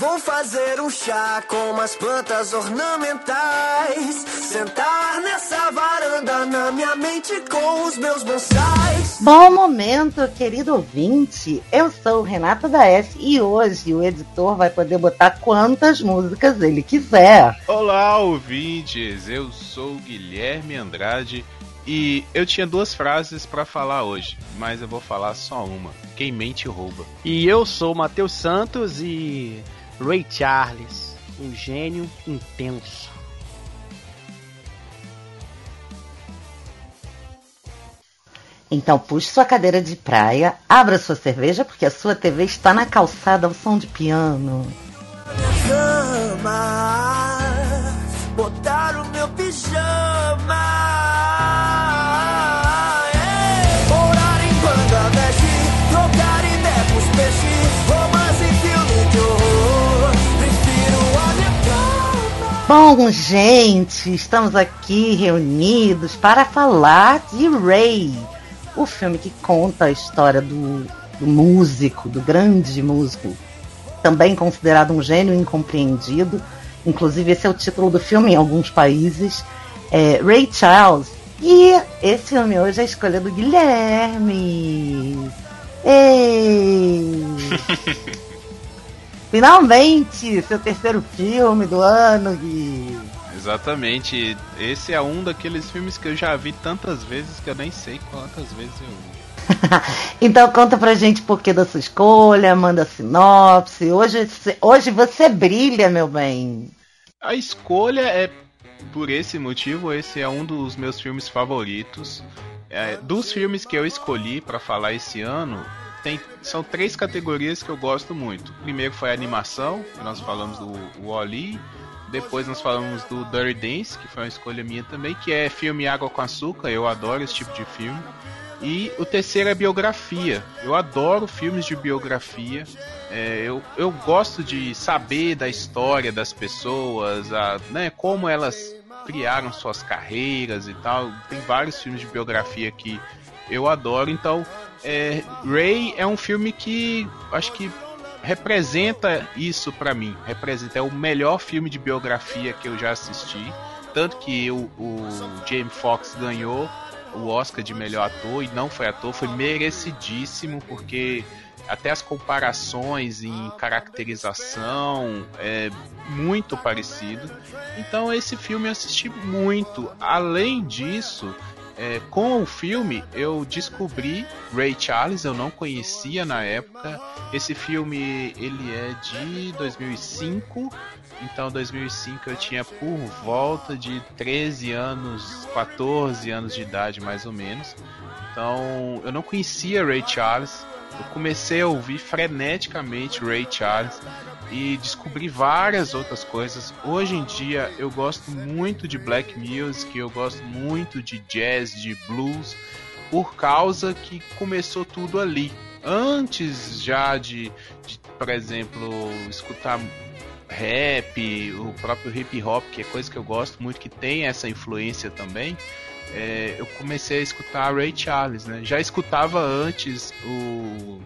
Vou fazer um chá com umas plantas ornamentais. Sentar nessa varanda na minha mente com os meus bonsais. Bom momento, querido ouvinte. Eu sou Renata da F e hoje o editor vai poder botar quantas músicas ele quiser. Olá, ouvintes. Eu sou Guilherme Andrade e eu tinha duas frases para falar hoje, mas eu vou falar só uma. Quem mente rouba. E eu sou Matheus Santos e Ray Charles, um gênio intenso. Então puxe sua cadeira de praia, abra sua cerveja, porque a sua TV está na calçada ao som de piano. Cama, botar o meu pijama. Bom, gente, estamos aqui reunidos para falar de Ray, o filme que conta a história do, do músico, do grande músico, também considerado um gênio incompreendido. Inclusive, esse é o título do filme em alguns países. É Ray Charles. E esse filme hoje é a escolha do Guilherme. Ei! Finalmente, seu terceiro filme do ano, Gui. Exatamente. Esse é um daqueles filmes que eu já vi tantas vezes que eu nem sei quantas vezes eu vi. Então conta pra gente por que da sua escolha, manda sinopse. Hoje, hoje você brilha, meu bem. A escolha é por esse motivo, esse é um dos meus filmes favoritos. É, dos filmes que eu escolhi para falar esse ano, tem, são três categorias que eu gosto muito. Primeiro foi a animação, nós falamos do Wall-E. Depois nós falamos do Dirty Dance, que foi uma escolha minha também, que é filme Água com Açúcar. Eu adoro esse tipo de filme. E o terceiro é biografia. Eu adoro filmes de biografia. É, eu, eu gosto de saber da história das pessoas, a, né, como elas criaram suas carreiras e tal. Tem vários filmes de biografia que eu adoro. Então, é, Ray é um filme que acho que representa isso para mim. Representa é o melhor filme de biografia que eu já assisti. Tanto que o, o James Fox ganhou o Oscar de melhor ator e não foi ator, foi merecidíssimo porque até as comparações em caracterização é muito parecido. Então esse filme eu assisti muito. Além disso, é, com o filme eu descobri Ray Charles, eu não conhecia na época. Esse filme ele é de 2005, então 2005 eu tinha por volta de 13 anos, 14 anos de idade mais ou menos. Então eu não conhecia Ray Charles. Eu comecei a ouvir freneticamente Ray Charles e descobri várias outras coisas. Hoje em dia eu gosto muito de black music, eu gosto muito de jazz, de blues, por causa que começou tudo ali. Antes já de, de por exemplo, escutar rap, o próprio hip hop, que é coisa que eu gosto muito, que tem essa influência também. É, eu comecei a escutar Ray Charles, né? Já escutava antes o,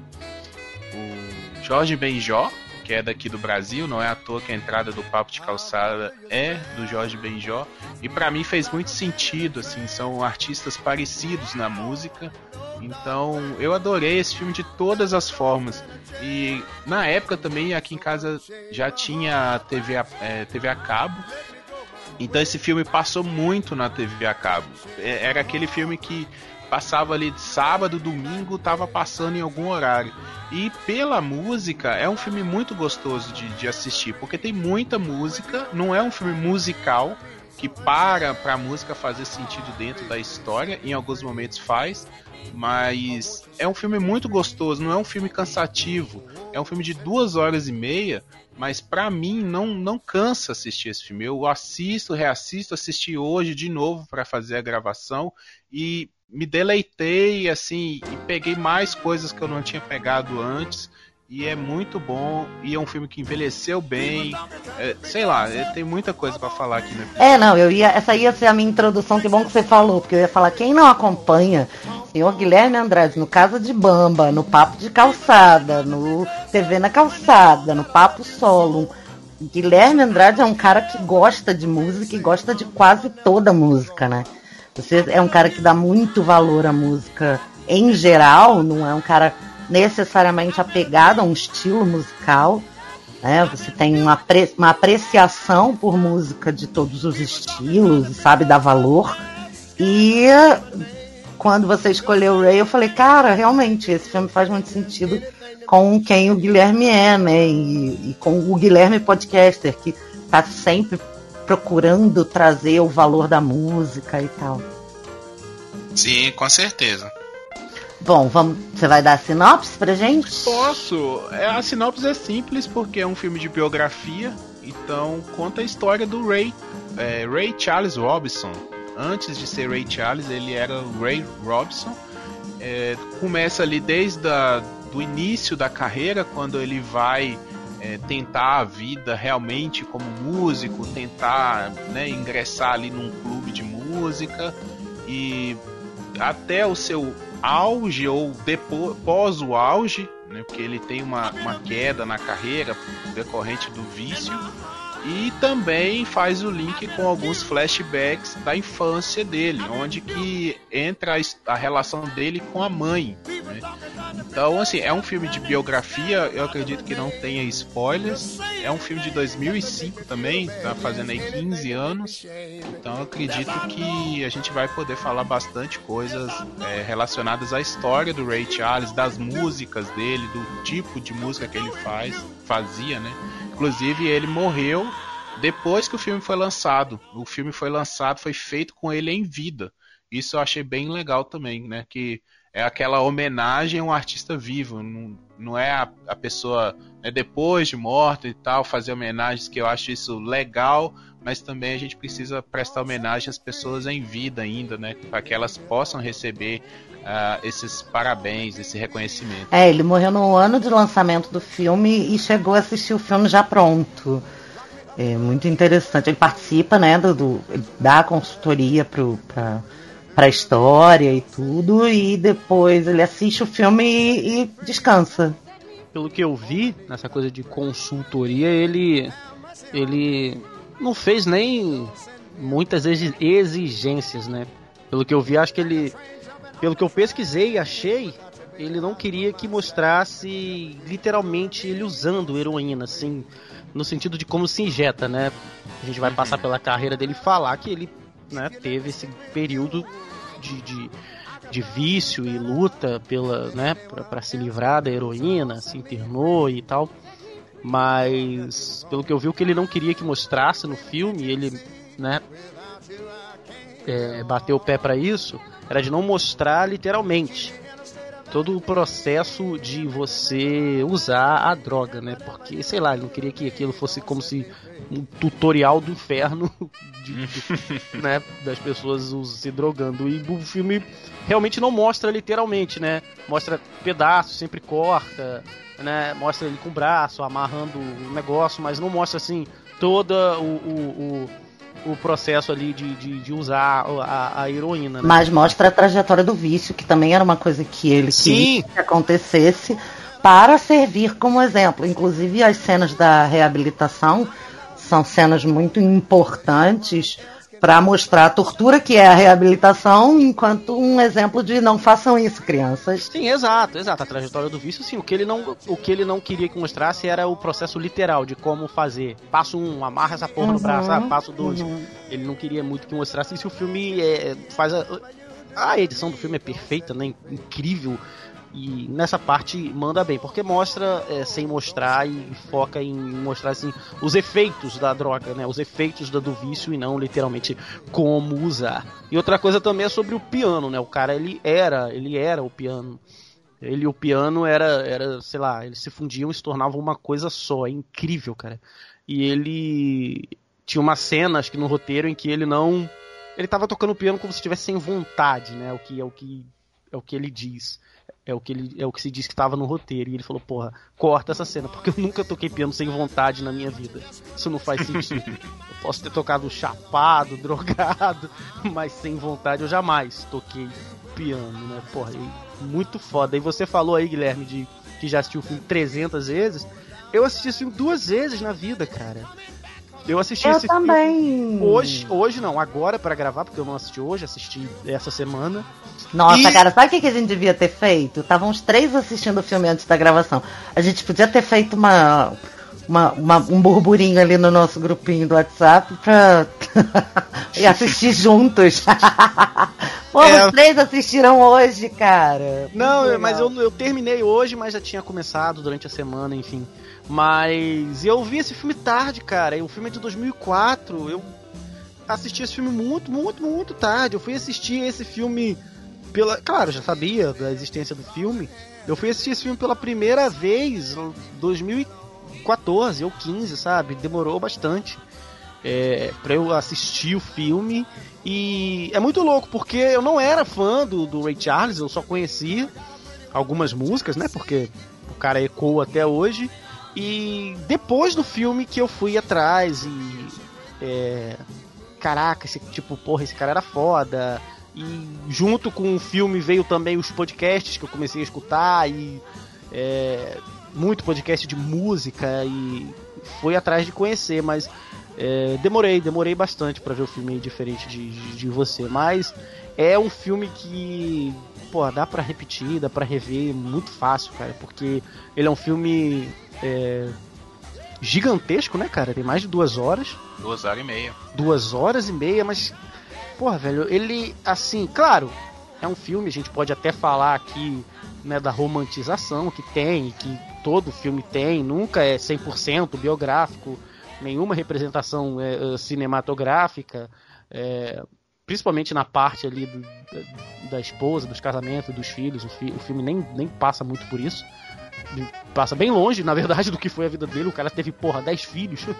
o Jorge Benjó, que é daqui do Brasil, não é à toa que a entrada do Papo de Calçada é do Jorge Benjó, e para mim fez muito sentido, assim, são artistas parecidos na música, então eu adorei esse filme de todas as formas. E na época também aqui em casa já tinha TV a, é, TV a cabo. Então esse filme passou muito na TV a cabo. É, era aquele filme que passava ali de sábado, domingo, tava passando em algum horário. E pela música, é um filme muito gostoso de, de assistir, porque tem muita música, não é um filme musical que para pra música fazer sentido dentro da história, em alguns momentos faz, mas é um filme muito gostoso, não é um filme cansativo. É um filme de duas horas e meia, mas para mim não, não cansa assistir esse filme. Eu assisto, reassisto, assisti hoje de novo para fazer a gravação e me deleitei assim e peguei mais coisas que eu não tinha pegado antes. E é muito bom, e é um filme que envelheceu bem. É, sei lá, é, tem muita coisa para falar aqui, né? É, não, eu ia. Essa ia ser a minha introdução, que bom que você falou, porque eu ia falar, quem não acompanha senhor Guilherme Andrade no Casa de Bamba, no Papo de Calçada, no TV na Calçada, no Papo Solo. Guilherme Andrade é um cara que gosta de música e gosta de quase toda música, né? Você é um cara que dá muito valor à música em geral, não é um cara necessariamente apegado a um estilo musical. Né? Você tem uma, uma apreciação por música de todos os estilos sabe dar valor. E quando você escolheu o Ray, eu falei, cara, realmente, esse filme faz muito sentido com quem o Guilherme é, né? E, e com o Guilherme Podcaster, que tá sempre procurando trazer o valor da música e tal. Sim, com certeza. Bom, vamos, você vai dar a sinopse pra gente? Posso. É, a sinopse é simples porque é um filme de biografia, então conta a história do Ray, é, Ray Charles Robinson. Antes de ser Ray Charles, ele era Ray Robinson. É, começa ali desde a, do início da carreira, quando ele vai é, tentar a vida realmente como músico, tentar né, ingressar ali num clube de música e até o seu auge ou depois, pós o auge, né, porque ele tem uma, uma queda na carreira decorrente do vício, e também faz o link com alguns flashbacks da infância dele, onde que entra a, a relação dele com a mãe. Então, assim, é um filme de biografia, eu acredito que não tenha spoilers. É um filme de 2005 também, tá fazendo aí 15 anos. Então, eu acredito que a gente vai poder falar bastante coisas é, relacionadas à história do Ray Charles, das músicas dele, do tipo de música que ele faz, fazia, né? Inclusive, ele morreu depois que o filme foi lançado. O filme foi lançado, foi feito com ele em vida. Isso eu achei bem legal também, né? Que é aquela homenagem a um artista vivo. Não, não é a, a pessoa né, depois de morta e tal, fazer homenagens, que eu acho isso legal, mas também a gente precisa prestar homenagem às pessoas em vida ainda, né? Para que elas possam receber uh, esses parabéns, esse reconhecimento. É, ele morreu no ano de lançamento do filme e chegou a assistir o filme já pronto. É muito interessante. Ele participa, né, do, do dá consultoria para para a história e tudo, e depois ele assiste o filme e, e, descansa. Pelo que eu vi nessa coisa de consultoria, ele ele não fez nem muitas exigências, né? Pelo que eu vi, acho que ele pelo que eu pesquisei e achei, ele não queria que mostrasse literalmente ele usando heroína, assim, no sentido de como se injeta, né? A gente vai uhum. passar pela carreira dele e falar que ele né, teve esse período de, de, de vício e luta pela, né, para se livrar da heroína, se internou e tal. Mas, pelo que eu vi, o que ele não queria que mostrasse no filme, ele, né, é, bateu o pé para isso, era de não mostrar literalmente todo o processo de você usar a droga, né? Porque, sei lá, ele não queria que aquilo fosse como se um tutorial do inferno de, de, né, das pessoas se drogando. E o filme realmente não mostra literalmente, né? Mostra pedaços, sempre corta, né? Mostra ele com o braço, amarrando o negócio, mas não mostra assim toda o, o, o o processo ali de, de, de usar a, a heroína. Né? Mas mostra a trajetória do vício, que também era uma coisa que ele Sim. queria que acontecesse para servir como exemplo. Inclusive as cenas da reabilitação são cenas muito importantes para mostrar a tortura que é a reabilitação, enquanto um exemplo de não façam isso, crianças. Sim, exato, exato. A trajetória do vício, sim. O que ele não, o que ele não queria que mostrasse era o processo literal de como fazer. Passo um, amarra essa porra uhum, no braço, ah, passo dois. Uhum. Ele não queria muito que mostrasse isso. O filme é, faz a, a edição do filme é perfeita, né? Incrível. E nessa parte manda bem, porque mostra é, sem mostrar e foca em mostrar assim, os efeitos da droga, né? Os efeitos da, do vício e não literalmente como usar. E outra coisa também é sobre o piano, né? O cara ele era, ele era o piano. Ele e o piano era, era, sei lá, eles se fundiam e se tornavam uma coisa só. É incrível, cara. E ele tinha uma cena, acho que no roteiro, em que ele não. Ele tava tocando piano como se estivesse sem vontade, né? O que é o que é o que ele diz. É o que ele é o que se diz que estava no roteiro. E ele falou, porra, corta essa cena, porque eu nunca toquei piano sem vontade na minha vida. Isso não faz sentido. eu posso ter tocado chapado, drogado, mas sem vontade eu jamais toquei piano, né? Porra, e muito foda. E você falou aí, Guilherme, de que já assistiu o filme 300 vezes. Eu assisti esse filme duas vezes na vida, cara. Eu assisti Eu esse também. filme hoje, hoje não, agora pra gravar, porque eu não assisti hoje, assisti essa semana. Nossa, E- cara, sabe o que que a gente devia ter feito? Estavam os três assistindo o filme antes da gravação. A gente podia ter feito uma, uma, uma- um burburinho ali no nosso grupinho do WhatsApp pra e assistir juntos. Pô, É. os três assistiram hoje, cara. Não, mas eu, eu terminei hoje, mas já tinha começado durante a semana, enfim. Mas eu vi esse filme tarde, cara. O filme é de 2004. Eu assisti esse filme muito, muito, muito tarde. Eu fui assistir esse filme pela. Claro, já sabia da existência do filme. Eu fui assistir esse filme pela primeira vez em 2014 ou 15, sabe? Demorou bastante é, para eu assistir o filme. E é muito louco, porque eu não era fã do, do Ray Charles, eu só conhecia algumas músicas, né? Porque o cara ecoa até hoje. E depois do filme que eu fui atrás e. é, caraca, esse tipo, porra, esse cara era foda. E junto com o filme veio também os podcasts que eu comecei a escutar e é, muito podcast de música e fui atrás de conhecer, mas é, demorei, demorei bastante pra ver o filme diferente de, de, de você, mas é um filme que, pô, dá pra repetir, dá pra rever muito fácil, cara, porque ele é um filme é, gigantesco, né, cara? Tem mais de duas horas Duas horas e meia. duas horas e meia, mas, porra, velho, ele, assim, claro, é um filme, a gente pode até falar aqui, né, da romantização que tem, que todo filme tem, nunca é 100% biográfico, nenhuma representação é, é, cinematográfica, é, principalmente na parte ali do- da, da esposa, dos casamentos, dos filhos, o, fi- o filme nem, nem passa muito por isso. Passa bem longe, na verdade, do que foi a vida dele. O cara teve, porra, 10 filhos.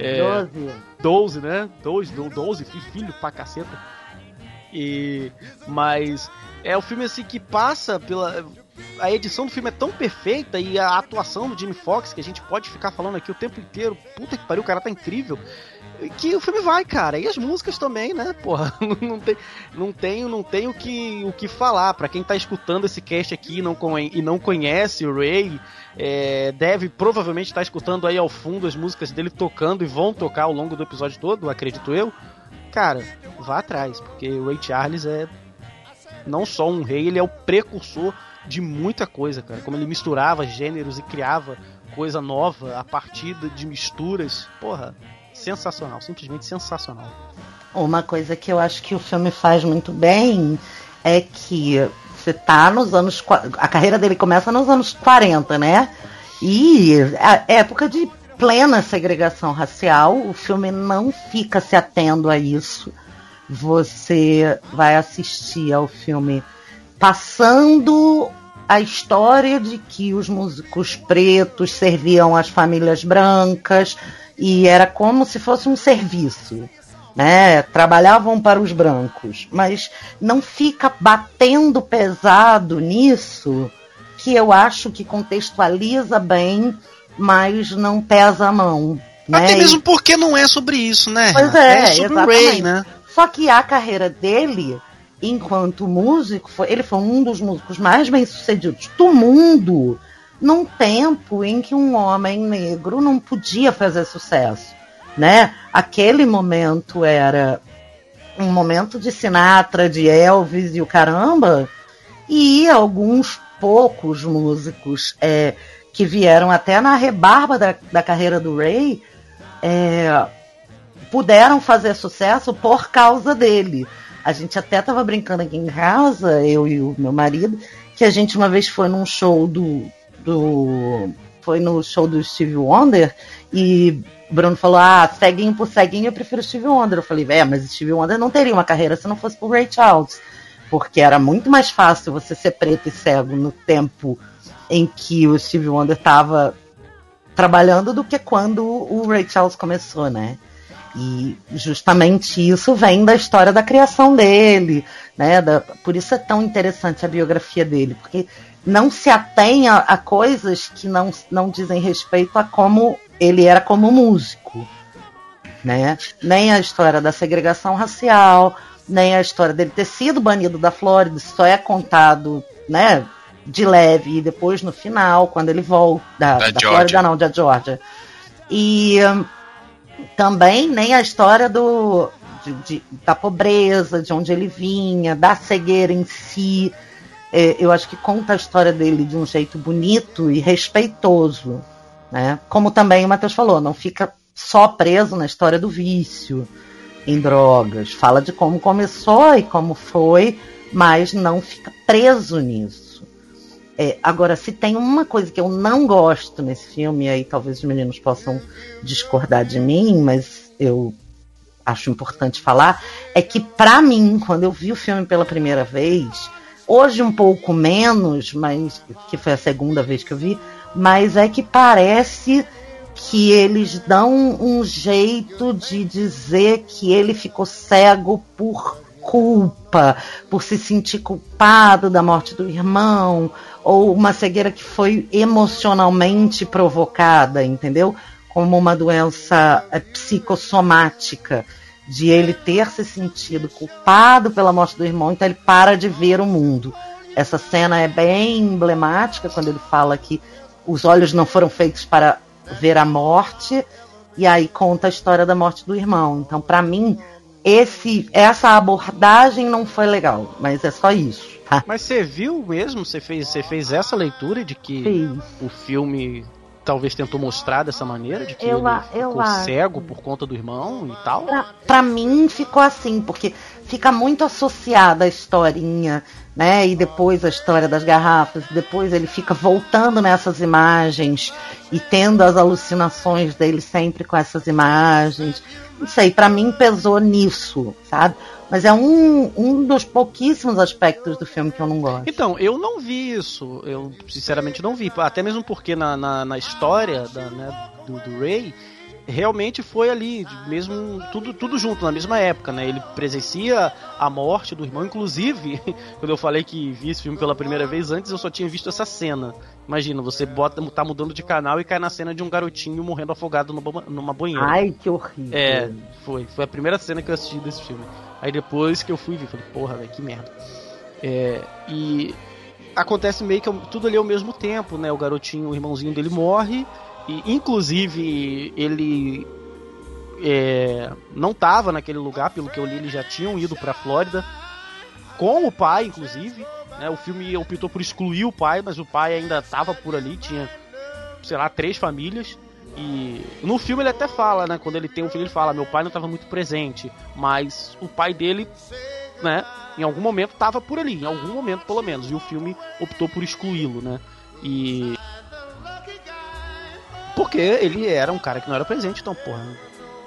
É, Doze. 12, né? 12, 12 fi- filho pra caceta. E mas é o filme assim que passa pela a edição do filme é tão perfeita e a atuação do Jimmy Fox que a gente pode ficar falando aqui o tempo inteiro. Puta que pariu, o cara tá incrível. Que o filme vai, cara. E as músicas também, né? Porra, não tem, não tenho, não tenho o que, o que falar. Pra quem tá escutando esse cast aqui e não, e não conhece o Ray, é, deve provavelmente estar escutando aí ao fundo as músicas dele tocando e vão tocar ao longo do episódio todo, acredito eu. Cara, vá atrás, porque o Ray Charles é não só um rei, ele é o precursor de muita coisa, cara. Como ele misturava gêneros e criava coisa nova a partir de- misturas. Porra, sensacional, simplesmente sensacional. Uma coisa que eu acho que o filme faz muito bem é que você tá nos anos. A carreira dele começa nos anos 40, né? E a época de plena segregação racial, o filme não fica se atendo a isso. Você vai assistir ao filme passando a história de que os músicos pretos serviam às famílias brancas e era como se fosse um serviço, né? Trabalhavam para os brancos, mas não fica batendo pesado nisso, que eu acho que contextualiza bem, mas não pesa a mão. Né? Até mesmo porque não é sobre isso, né? Pois Renata? é, sobre o. Ray, né? Só que a carreira dele, enquanto músico, foi, ele foi um dos músicos mais bem-sucedidos do mundo num tempo em que um homem negro não podia fazer sucesso, né? Aquele momento era um momento de Sinatra, de Elvis e o caramba, e alguns poucos músicos é, que vieram até na rebarba da, da carreira do Ray é, puderam fazer sucesso por causa dele. A gente até tava brincando aqui em casa, eu e o meu marido, que a gente uma vez foi num show do. do foi no show do Steve Wonder e Bruno falou: Ah, ceguinho por ceguinho, eu prefiro Steve Wonder. Eu falei: É, mas Steve Wonder não teria uma carreira se não fosse por Ray Charles. Porque era muito mais fácil você ser preto e cego no tempo em que o Steve Wonder estava trabalhando do que quando o Ray Charles começou, né? E justamente isso vem da história da criação dele, né? Da- por isso é tão interessante a biografia dele, porque não se atém a, coisas que não, não dizem respeito a como ele era como músico, né? Nem a história da segregação racial, nem a história dele ter sido banido da Flórida, só é contado, né, de leve e depois no final, quando ele volta da, Da da. Flórida não, da Georgia. E hum, também nem a história do de- de- da pobreza, de onde ele vinha, da cegueira em si. É, eu acho que conta a história dele de um jeito bonito e respeitoso. Né? Como também o Matheus falou, não fica só preso na história do vício em drogas. Fala de como começou e como foi, mas não fica preso nisso. É, agora, se tem uma coisa que eu não gosto nesse filme, aí talvez os meninos possam discordar de mim, mas eu acho importante falar, é que pra mim, quando eu vi o filme pela primeira vez, hoje um pouco menos, mas que foi a segunda vez que eu vi, mas é que parece que eles dão um jeito de dizer que ele ficou cego por culpa, por se sentir culpado da morte do irmão, ou uma cegueira que foi emocionalmente provocada, entendeu? Como uma doença é, psicossomática, de ele ter se sentido culpado pela morte do irmão, então ele para de ver o mundo. Essa cena é bem emblemática quando ele fala que os olhos não foram feitos para ver a morte, e aí conta a história da morte do irmão. Então, para mim, esse, essa abordagem não foi legal, mas é só isso. Tá? Mas você viu mesmo? Você fez, você fez essa leitura de que Fiz. o filme talvez tentou mostrar dessa maneira? De que Eu ele eu ficou acho. cego por conta do irmão e tal? Pra, pra mim ficou assim, porque fica muito associada a historinha, né? E depois a história das garrafas, depois ele fica voltando nessas imagens e tendo as alucinações dele sempre com essas imagens. Não sei, pra mim pesou nisso, sabe? Mas é um, um dos pouquíssimos aspectos do filme que eu não gosto. Então, eu não vi isso. Eu sinceramente não vi. Até mesmo porque na, na, na história da, né, do, do Ray, realmente foi ali, mesmo tudo, tudo junto, na mesma época, né? Ele presencia a morte do irmão. Inclusive, quando eu falei que vi esse filme pela primeira vez, antes eu só tinha visto essa cena. Imagina, você bota, tá mudando de canal e cai na cena de um garotinho morrendo afogado numa, numa banheira. Ai, que horrível. É, foi. Foi a primeira cena que eu assisti desse filme. Aí depois que eu fui ver, falei, porra, velho, que merda. É, e acontece meio que tudo ali ao mesmo tempo, né? O garotinho, o irmãozinho dele morre. E inclusive ele é, não tava naquele lugar, pelo que eu li, eles já tinham ido pra Flórida. Com o pai, inclusive. Né, o filme optou por excluir o pai, mas o pai ainda tava por ali, tinha, sei lá, três famílias. E no filme ele até fala, né? Quando ele tem um filho, ele fala: Meu pai não estava muito presente, mas o pai dele, né? Em algum momento estava por ali, em algum momento pelo menos. E o filme optou por excluí-lo, né? E. Porque ele era um cara que não era presente, então, porra,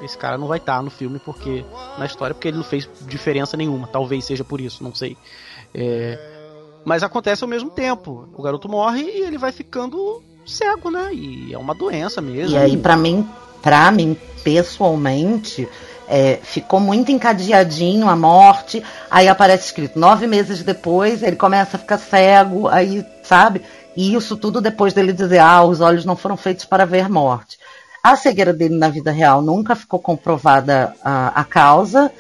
esse cara não vai estar no filme porque na história porque ele não fez diferença nenhuma. Talvez seja por isso, não sei. É, mas acontece ao mesmo tempo. O garoto morre e ele vai ficando cego, né? E é uma doença mesmo. E aí, pra mim, pra mim, pessoalmente, é, ficou muito encadeadinho a morte. Aí aparece escrito nove meses depois, ele começa a ficar cego, aí, sabe? E isso tudo depois dele dizer, ah, os olhos não foram feitos para ver morte. A cegueira dele na vida real nunca ficou comprovada a, a causa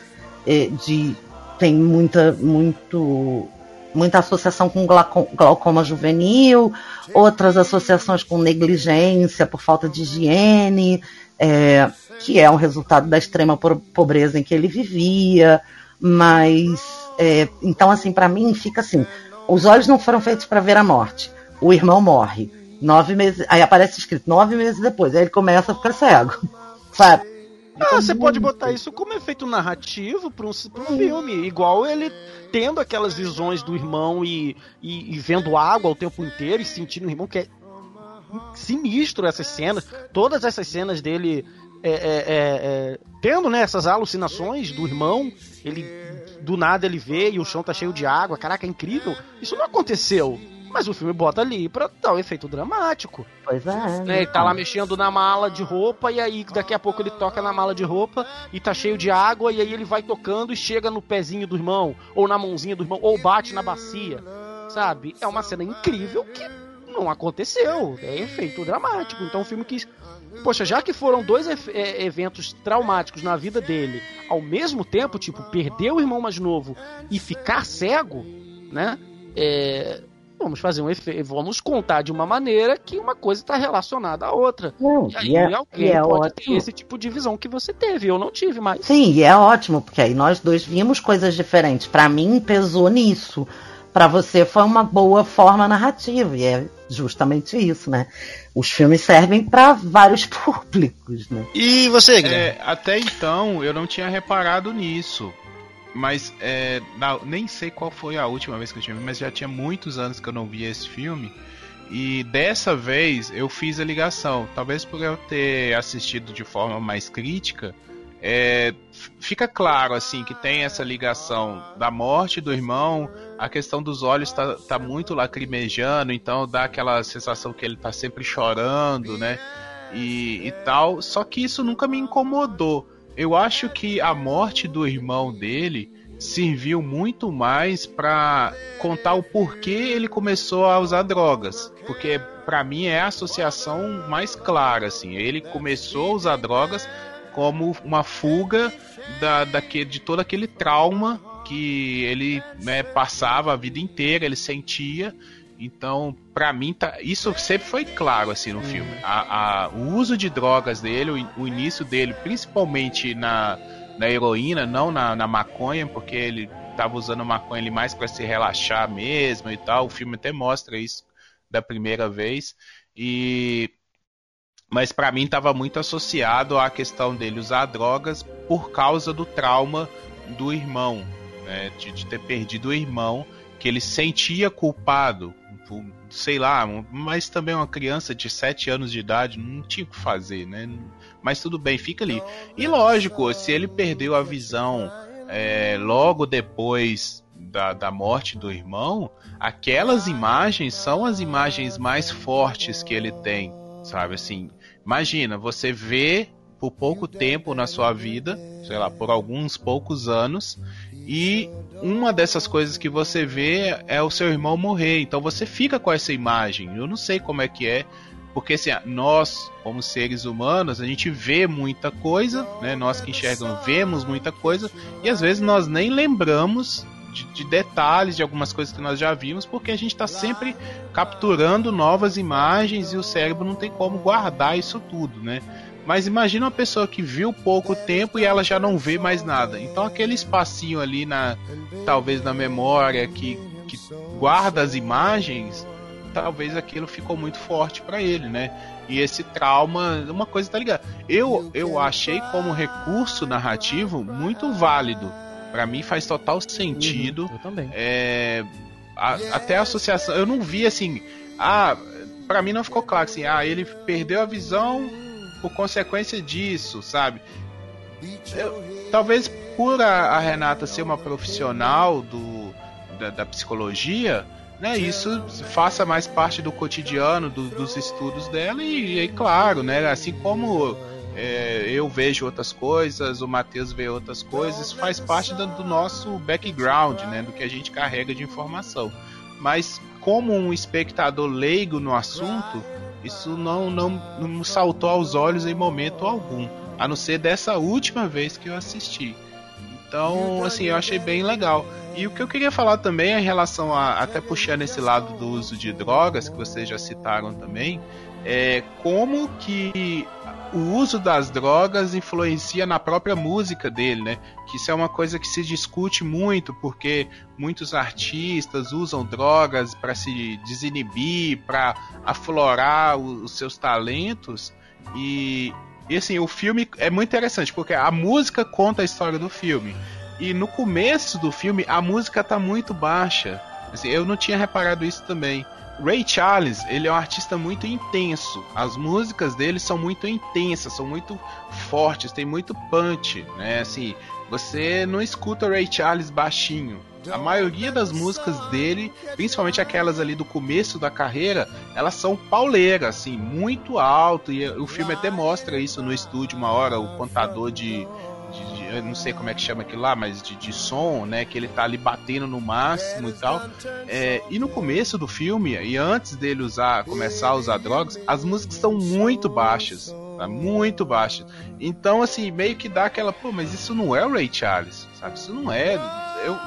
eh, de tem muita muito muita associação com glauco- glaucoma juvenil, outras associações com negligência por falta de higiene, é, que é um resultado da extrema po- pobreza em que ele vivia. Mas é, então assim para mim fica assim: os olhos não foram feitos para ver a morte. O irmão morre nove meses, aí aparece escrito nove meses depois, aí ele começa a ficar cego, sabe? Ah, você pode botar isso como efeito narrativo para um, pra um filme. Igual ele tendo aquelas visões do irmão e, e, e vendo água o tempo inteiro e sentindo o irmão, que é sinistro essas cenas. Todas essas cenas dele é, é, é, é, tendo né, essas alucinações do irmão, ele do nada ele vê e o chão tá cheio de água. Caraca, é incrível. Isso não aconteceu. Mas o filme bota ali pra dar o efeito dramático. Pois é. Né, ele tá lá mexendo na mala de roupa e aí daqui a pouco ele toca na mala de roupa e tá cheio de água e aí ele vai tocando e chega no pezinho do irmão ou na mãozinha do irmão ou bate na bacia, sabe? É uma cena incrível que não aconteceu. É efeito dramático. Então o filme quis. Poxa, já que foram dois é, eventos traumáticos na vida dele, ao mesmo tempo, tipo, perder o irmão mais novo e ficar cego, né? É, vamos fazer um efeito, vamos contar de uma maneira que uma coisa está relacionada à outra. Não, e aí e é, alguém e é pode ótimo. ter esse tipo de visão que você teve. Eu não tive mais. Sim, e é ótimo, porque aí nós dois vimos coisas diferentes. Pra mim, pesou nisso. Pra você foi uma boa forma narrativa, e é justamente isso, né? Os filmes servem pra vários públicos, né? E você, Guilherme? É, até então eu não tinha reparado nisso. Mas é, nem sei qual foi a última vez que eu tinha visto, mas já tinha muitos anos que eu não via esse filme. E dessa vez eu fiz a ligação. Talvez por eu ter assistido de forma mais crítica, é, fica claro assim que tem essa ligação da morte do irmão, a questão dos olhos tá, tá muito lacrimejando, então dá aquela sensação que ele tá sempre chorando, né? E, e tal. Só que isso nunca me incomodou. Eu acho que a morte do irmão dele serviu muito mais pra contar o porquê ele começou a usar drogas, porque pra mim é a associação mais clara assim. Ele começou a usar drogas como uma fuga da, daque- de todo aquele trauma que ele né, passava a vida inteira, ele sentia. Então, pra mim, tá, isso sempre foi claro assim no filme. A, a- o uso de drogas dele, o, o início dele, principalmente na, na heroína, não na, na maconha, porque ele tava usando maconha mais pra se relaxar mesmo e tal. O filme até mostra isso da primeira vez. E mas pra mim tava muito associado à questão dele usar drogas por causa do trauma do irmão, né, de, de ter perdido o irmão, que ele sentia culpado, sei lá, mas também uma criança de 7 anos de idade não tinha o que fazer, né? Mas tudo bem, fica ali. E lógico, se ele perdeu a visão é, logo depois da, da morte do irmão, aquelas imagens são as imagens mais fortes que ele tem, sabe? Assim, imagina, você vê por pouco tempo na sua vida, sei lá, por alguns poucos anos, e uma dessas coisas que você vê é o seu irmão morrer. Então você fica com essa imagem. Eu não sei como é que é, porque assim, nós, como seres humanos, a gente vê muita coisa, né? Nós que enxergamos, vemos muita coisa, e às vezes nós nem lembramos de, de detalhes de algumas coisas que nós já vimos, porque a gente está sempre capturando novas imagens e o cérebro não tem como guardar isso tudo, né? Mas imagina uma pessoa que viu pouco tempo e ela já não vê mais nada. Então aquele espacinho ali na talvez na memória que, que guarda as imagens, talvez aquilo ficou muito forte para ele, né? E esse trauma, uma coisa tá ligada. Eu eu achei como recurso narrativo muito válido. Para mim faz total sentido. Eu também. É, a- até a associação, eu não vi assim, ah, para mim não ficou claro assim, ah, ele perdeu a visão por consequência disso, sabe? Eu- talvez por a, a Renata ser uma profissional do, da, da psicologia, né, isso faça mais parte do cotidiano do- dos estudos dela e, e claro, né, assim como é, eu vejo outras coisas, o Matheus vê outras coisas, isso faz parte do, do nosso background, né, do que a gente carrega de informação. Mas como um espectador leigo no assunto, isso não, não, não saltou aos olhos em momento algum, a não ser dessa última vez que eu assisti. Então, assim, eu achei bem legal. E o que eu queria falar também é em relação a, até puxando esse lado do uso de drogas, que vocês já citaram também, é como que o uso das drogas influencia na própria música dele, né? Que isso é uma coisa que se discute muito, porque muitos artistas usam drogas para se desinibir, para aflorar os seus talentos. E, e assim, o filme é muito interessante, porque a música conta a história do filme. E no começo do filme, a música tá muito baixa. Assim, eu não tinha reparado isso também. Ray Charles, ele é um artista muito intenso. As músicas dele são muito intensas, são muito fortes, tem muito punch, né? Assim, você não escuta Ray Charles baixinho. A maioria das músicas dele, principalmente aquelas ali do começo da carreira, elas são pauleiras, assim, muito alto. E o filme até mostra isso no estúdio uma hora, o contador de, eu não sei como é que chama aquilo lá, mas de, de som, né? Que ele tá ali batendo no máximo e tal. É, e no começo do filme, e antes dele usar, começar a usar drogas, as músicas estão muito baixas. Tá? Muito baixas. Então, assim, meio que dá aquela, pô, mas isso não é o Ray Charles, sabe? Isso não é. Eu,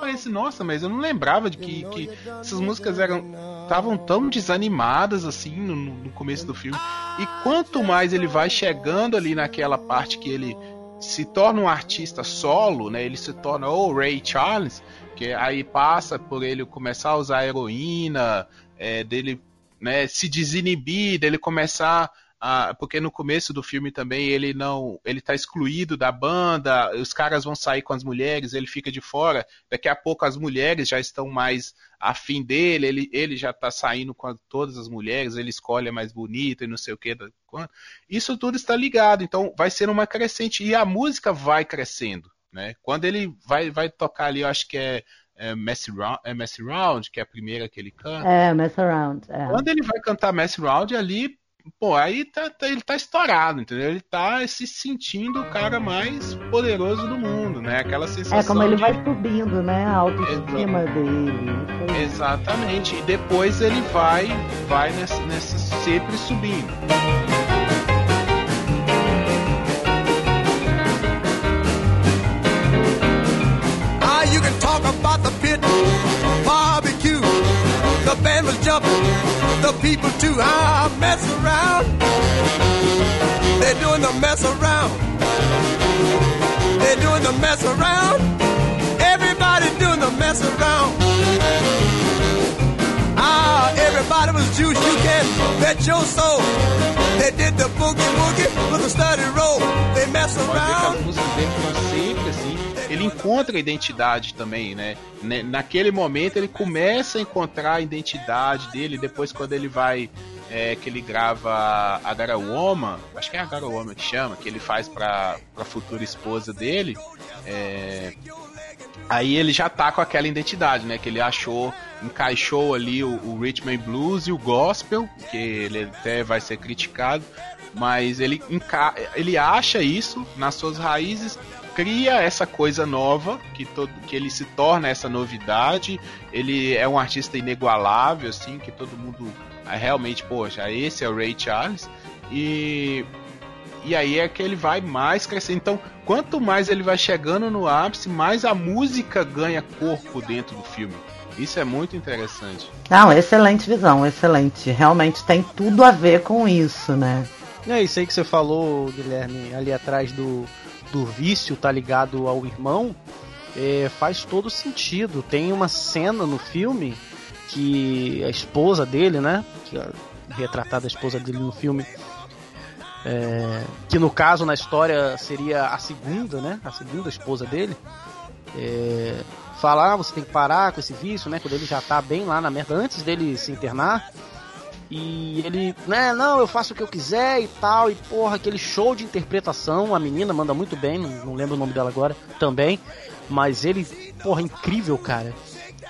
parece, nossa, mas eu não lembrava de que, que essas músicas eram estavam tão desanimadas assim no, no, começo do filme. E quanto mais ele vai chegando ali naquela parte que ele se torna um artista solo, né? Ele se torna o Ray Charles, que aí passa por ele começar a usar heroína, é, dele né, se desinibir, dele começar ah, porque no começo do filme também ele não, ele tá excluído da banda, os caras vão sair com as mulheres, ele fica de fora. Daqui a pouco as mulheres já estão mais afim dele, ele, ele já tá saindo com todas as mulheres, ele escolhe a mais bonita e não sei o que. Isso tudo está ligado, então vai ser uma crescente e a música vai crescendo, né? Quando ele vai, vai tocar ali, eu acho que é é Mess Round, é Mess Round, que é a primeira que ele canta. É, Mess Around. É. Quando ele vai cantar Mess Round, ali pô, aí tá, tá, ele tá estourado, entendeu? Ele tá se sentindo o cara mais poderoso do mundo, né? Aquela sensação. É como ele de... vai subindo, né? A autoestima dele. Exatamente. E depois ele vai, vai nessa, nessa sempre subindo. Ah, you can talk about the pit, barbecue, the band was jumping. People too. I mess around. They're doing the mess around. They're doing the mess around. Everybody doing the mess around. Ah, everybody was juice. You can bet your soul. They did the boogie woogie with a study roll. They mess around. Ele encontra a identidade também, né? Naquele momento ele começa a encontrar a identidade dele, depois quando ele vai é, que ele grava a Garawoma, acho que é a Garawoma que chama, que ele faz para a futura esposa dele, é, aí ele já tá com aquela identidade, né? Que ele achou, encaixou ali o, o Rhythm and Blues e o Gospel, que ele até vai ser criticado, mas ele, ele acha isso nas suas raízes cria essa coisa nova, que, todo, que ele se torna essa novidade. Ele é um artista inigualável, assim, que todo mundo é, realmente, poxa, esse é o Ray Charles. E, e aí é que ele vai mais crescendo. Então, quanto mais ele vai chegando no ápice, mais a música ganha corpo dentro do filme. Isso é muito interessante. Não, excelente visão, excelente. Realmente tem tudo a ver com isso, né? É isso aí que você falou, Guilherme, ali atrás do, do vício tá ligado ao irmão, é, faz todo sentido. Tem uma cena no filme que a esposa dele, né? Que é retratada a esposa dele no filme. É, que no caso na história seria a segunda, né? A segunda esposa dele. É, falar, ah, você tem que parar com esse vício, né? Quando ele já tá bem lá na merda, antes dele se internar. E ele, né, não, eu faço o que eu quiser e tal, e porra, aquele show de interpretação, a menina manda muito bem, não, lembro o nome dela agora também, mas ele, porra, incrível, cara.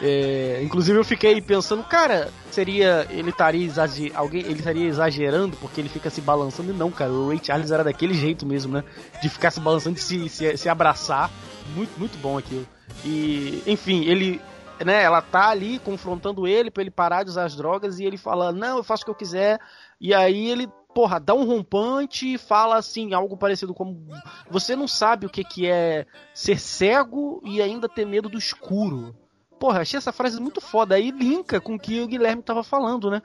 É, inclusive eu fiquei pensando, cara, seria ele estaria exager, alguém ele estaria exagerando porque ele fica se balançando e não, cara. O Ray Charles era daquele jeito mesmo, né? De ficar se balançando, de se, se, se abraçar, muito muito bom aquilo. E enfim, ele né, ela tá ali confrontando ele para ele parar de usar as drogas e ele fala: "Não, eu faço o que eu quiser". E aí ele, porra, dá um rompante e fala assim, algo parecido como você não sabe o que que é ser cego e ainda ter medo do escuro. Porra, achei essa frase muito foda. Aí linka com o que o Guilherme tava falando, né?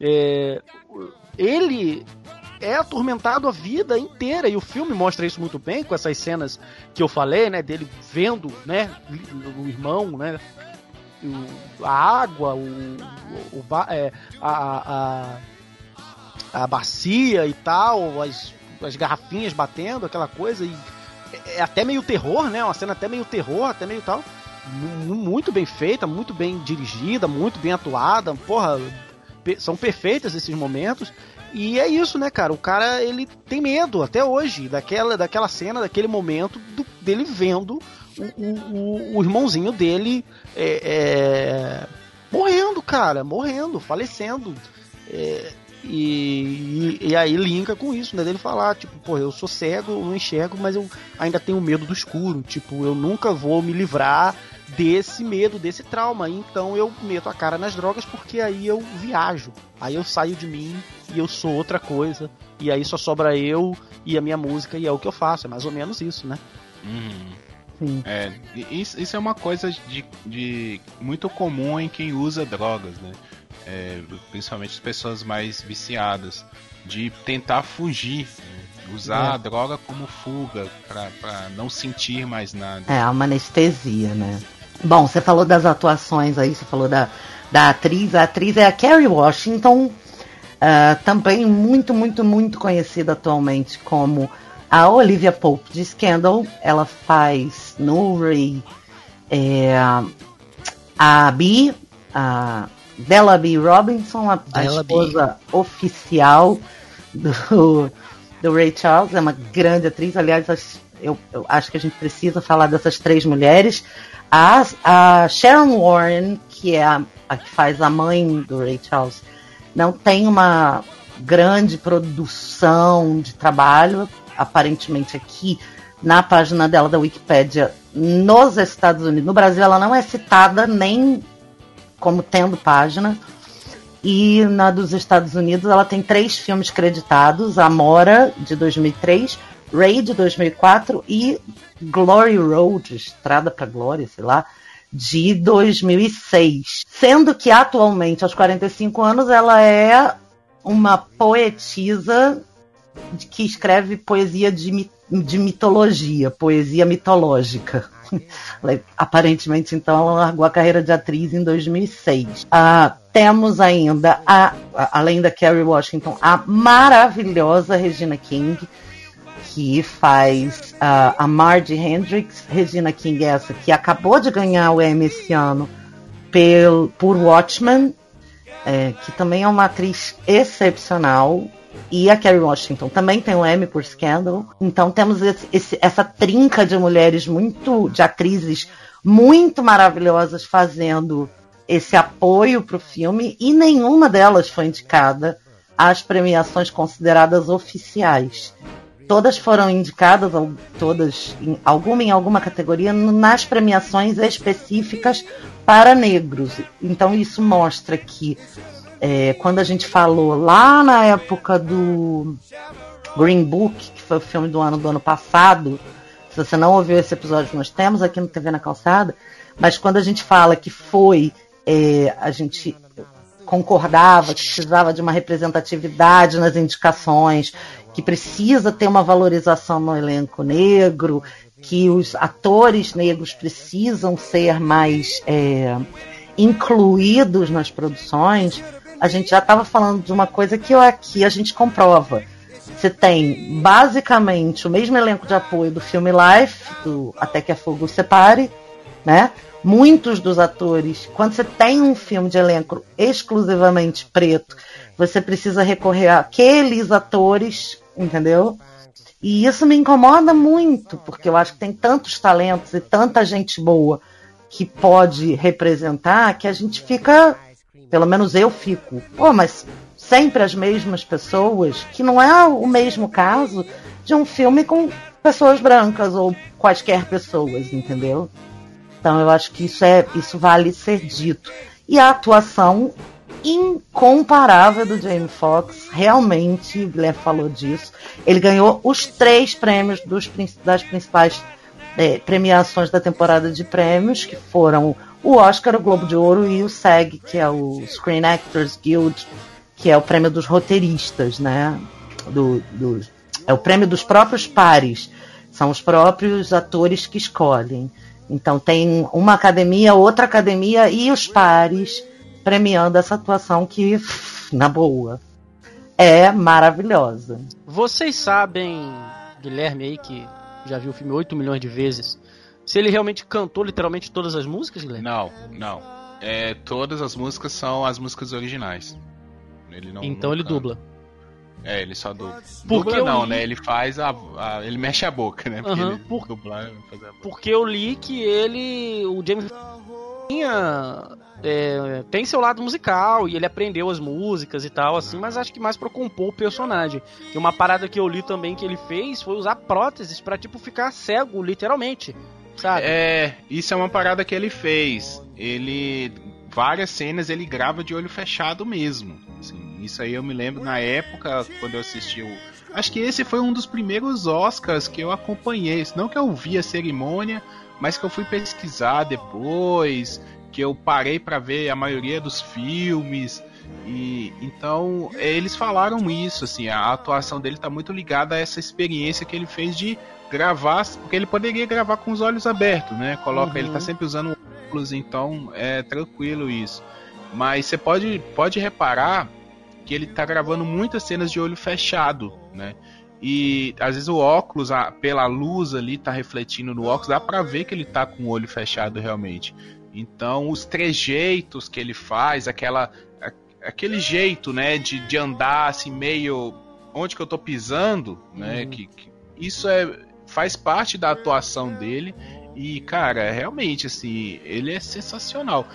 É, ele é atormentado a vida inteira e o filme mostra isso muito bem com essas cenas que eu falei, né, dele vendo, né, o irmão, né, a água, o, o, o é, a, a, a bacia e tal, as, as garrafinhas batendo, aquela coisa, e é, até meio terror, né? Uma cena até meio terror, até meio tal. Muito bem feita, muito bem dirigida, muito bem atuada. Porra, são perfeitos esses momentos. E é isso, né, cara? O cara ele tem medo até hoje daquela, daquela cena, daquele momento do, dele vendo o, o, o irmãozinho dele é, é, morrendo, cara, morrendo, falecendo. É, E, e, e, aí linka com isso, né? Dele falar, tipo, pô, eu sou cego, eu não enxergo, mas eu ainda tenho medo do escuro. Tipo, eu nunca vou me livrar desse medo, desse trauma. Então eu meto a cara nas drogas porque aí eu viajo. Aí eu saio de mim e eu sou outra coisa. E aí só sobra eu e a minha música e é o que eu faço. É mais ou menos isso, né? Uhum. É, isso, isso, é uma coisa de, de, muito comum em quem usa drogas, né? É, principalmente as pessoas mais viciadas, de tentar fugir, né? usar é. a droga como fuga para não sentir mais nada. É uma anestesia, né? Bom, você falou das atuações aí, você falou da, da atriz. A atriz é a Kerry Washington, uh, também muito, muito, muito conhecida atualmente como a Olivia Pope de Scandal. Ela faz Ray é, a Bee, a Della B. Robinson, a, a esposa B. oficial do, do Ray Charles. É uma grande atriz. Aliás, eu, eu acho que a gente precisa falar dessas três mulheres. A, a Sharon Warren, que é a, a, que faz a mãe do Ray Charles, não tem uma grande produção de trabalho, aparentemente aqui na página dela da Wikipedia nos Estados Unidos. No Brasil ela não é citada nem como tendo página. E na dos Estados Unidos ela tem três filmes creditados: Amora, de 2003, Ray, de 2004 e Glory Road, Estrada para Glória, sei lá, de 2006. Sendo que atualmente, aos 45 anos, ela é uma poetisa que escreve poesia de, de mitologia, poesia mitológica. Aparentemente, então, ela largou a carreira de atriz em 2006. Ah, temos ainda, a, além da Kerry Washington, a maravilhosa Regina King, que faz uh, a Margie Hendrix, Regina King, essa que acabou de ganhar o Emmy esse ano pel, por Watchmen, é, que também é uma atriz excepcional. E a Kerry Washington também tem o Emmy por Scandal. Então temos esse, esse, essa trinca de mulheres muito, de atrizes muito maravilhosas fazendo esse apoio para o filme e nenhuma delas foi indicada às premiações consideradas oficiais todas foram indicadas, ou todas, em, alguma em alguma categoria, nas premiações específicas para negros. Então isso mostra que é, quando a gente falou lá na época do Green Book, que foi o filme do ano do ano passado, se você não ouviu esse episódio, nós temos aqui no TV na Calçada, mas quando a gente fala que foi, é, a gente concordava que precisava de uma representatividade nas indicações, que precisa ter uma valorização no elenco negro, que os atores negros precisam ser mais é, incluídos nas produções, a gente já estava falando de uma coisa que aqui a gente comprova. Você tem basicamente o mesmo elenco de apoio do filme Life, do Até que a Fogo Separe, né? Muitos dos atores, quando você tem um filme de elenco exclusivamente preto, você precisa recorrer àqueles atores entendeu? E isso me incomoda muito, porque eu acho que tem tantos talentos e tanta gente boa que pode representar que a gente fica, pelo menos eu fico, pô, mas sempre as mesmas pessoas, que não é o mesmo caso de um filme com pessoas brancas ou quaisquer pessoas, entendeu? Então eu acho que isso é isso vale ser dito. E a atuação incomparável do Jamie Foxx. Realmente, o Guilherme falou disso. Ele ganhou os três prêmios dos, das principais é, premiações da temporada de prêmios, que foram o Oscar, o Globo de Ouro e o SEG, que é o Screen Actors Guild, que é o prêmio dos roteiristas, né? Do, do, é o prêmio dos próprios pares. São os próprios atores que escolhem. Então tem uma academia, outra academia e os pares premiando essa atuação que, na boa, é maravilhosa. Vocês sabem, Guilherme aí, que já viu o filme 8 milhões de vezes, se ele realmente cantou literalmente todas as músicas, Guilherme? Não, não. É, todas as músicas são as músicas originais. Ele não, então não ele dubla. É, ele só dubla. Porque dubla não, li... né? Ele faz a, a, Ele mexe a boca, né? Porque uhum, por... dublar, fazer a boca. Porque eu li que ele. O James tinha é, tem seu lado musical e ele aprendeu as músicas e tal, assim, mas acho que mais pra compor o personagem. E uma parada que eu li também que ele fez foi usar próteses pra, tipo, ficar cego, literalmente. Sabe? É, isso é uma parada que ele fez. Ele. Várias cenas ele grava de olho fechado mesmo. Assim, isso aí eu me lembro na época, quando eu assisti o. Acho que esse foi um dos primeiros Oscars que eu acompanhei. Não que eu vi a cerimônia, mas que eu fui pesquisar depois que eu parei para ver a maioria dos filmes e então eles falaram isso assim a atuação dele tá muito ligada a essa experiência que ele fez de gravar porque ele poderia gravar com os olhos abertos né coloca uhum. ele tá sempre usando óculos então é tranquilo isso mas você pode pode reparar que ele tá gravando muitas cenas de olho fechado né e às vezes o óculos, pela luz ali, tá refletindo no óculos, dá pra ver que ele tá com o olho fechado realmente. Então, os trejeitos que ele faz, aquela aquele jeito, né, de, de andar assim meio onde que eu tô pisando, né, uhum. que, que, isso é faz parte da atuação dele e cara, realmente assim, ele é sensacional.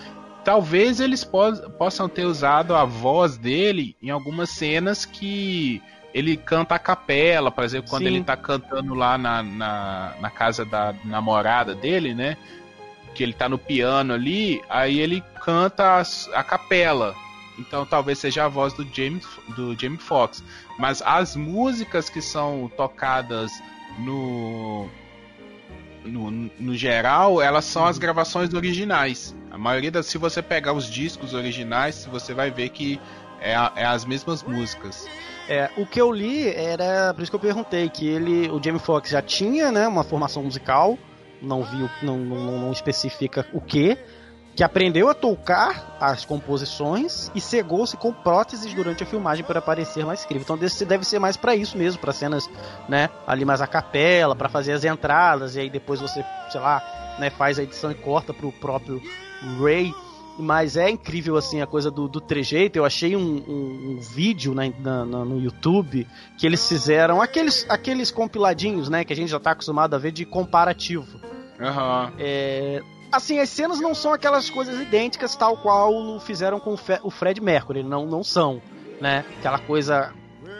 Talvez eles po possam ter usado a voz dele em algumas cenas que ele canta a capela, por exemplo, quando Sim. ele tá cantando lá na, na, na casa da namorada dele, né? Que ele tá no piano ali, aí ele canta a capela. Então talvez seja a voz do James do Jamie Foxx, mas as músicas que são tocadas no no, no geral, elas são as gravações originais. A maioria das, se você pegar os discos originais, você vai ver que é, é as mesmas músicas. É, o que eu li era, por isso que eu perguntei, que ele, o Jamie Foxx já tinha, né, uma formação musical, não viu, não, não, não especifica o que, que aprendeu a tocar as composições e cegou-se com próteses durante a filmagem para parecer mais incrível. Então desse deve ser mais para isso mesmo, para cenas, né, ali mais a capela, para fazer as entradas e aí depois você, sei lá, né, faz a edição e corta pro próprio Ray. Mas é incrível assim a coisa do, do trejeito. Eu achei um, um, um vídeo na, na, no YouTube que eles fizeram aqueles, aqueles compiladinhos, né, que a gente já tá acostumado a ver de comparativo Uhum. É, assim, as cenas não são aquelas coisas idênticas tal qual fizeram com o Fred Mercury, não, não são, né? Aquela coisa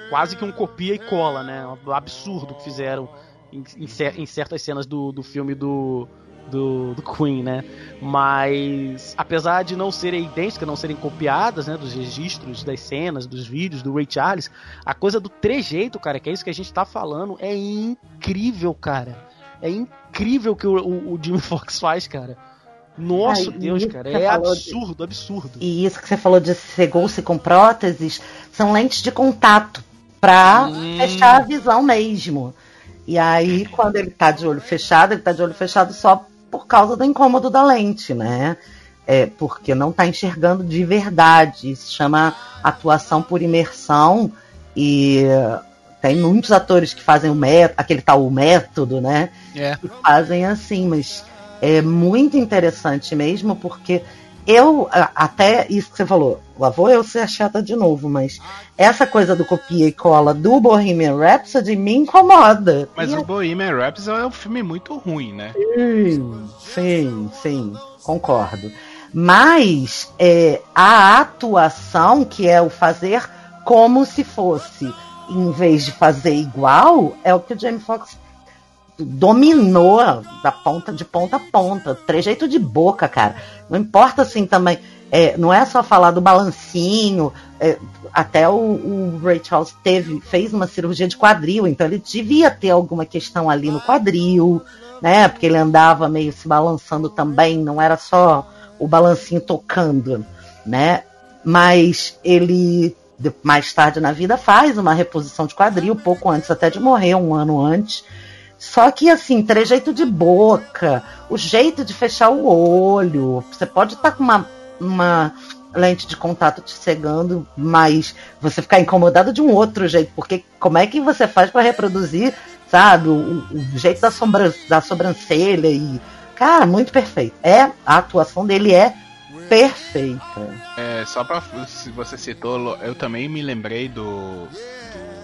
quase que um copia e cola, né? Um absurdo que fizeram em, em, em certas cenas do, do filme do, do, do, Queen, né? Mas apesar de não serem idênticas, não serem copiadas, né, dos registros das cenas, dos vídeos do Ray Charles, a coisa do trejeito, cara, que é isso que a gente tá falando, é incrível, cara. É incrível o que o, o, o Jimmy Fox faz, cara. Nossa Ai, Deus, cara, é absurdo, de... absurdo. E isso que você falou de cegou-se com próteses são lentes de contato pra hum. fechar a visão mesmo. E aí, quando ele tá de olho fechado, ele tá de olho fechado só por causa do incômodo da lente, né? É, porque não tá enxergando de verdade. Isso chama atuação por imersão. E tem muitos atores que fazem o método, aquele tal método, né? É. Que fazem assim, mas é muito interessante mesmo, porque eu, até isso que você falou, lá vou eu ser chata de novo, mas essa coisa do copia e cola do Bohemian Rhapsody me incomoda. Mas e o Bohemian Rhapsody é um filme muito ruim, né? Sim, sim, sim concordo. Mas é, a atuação, que é o fazer como se fosse em vez de fazer igual, é o que o Jamie Foxx dominou da ponta de ponta a ponta. Trejeito de boca, cara. Não importa assim também. É, não é só falar do balancinho. É, até o, o, Ray Charles teve, fez uma cirurgia de quadril, então ele devia ter alguma questão ali no quadril, né? Porque ele andava meio se balançando também, não era só o balancinho tocando, né? Mas ele mais tarde na vida faz uma reposição de quadril, pouco antes até de morrer, um ano antes. Só que assim, trejeito de boca, o jeito de fechar o olho. Você pode estar tá com uma, uma lente de contato te cegando, mas você ficar incomodado de um outro jeito, porque como é que você faz para reproduzir, sabe, o, o jeito da, sombra, da sobrancelha e cara, muito perfeito. É a atuação dele é perfeita. É, só pra. Se você citou, eu também me lembrei do. do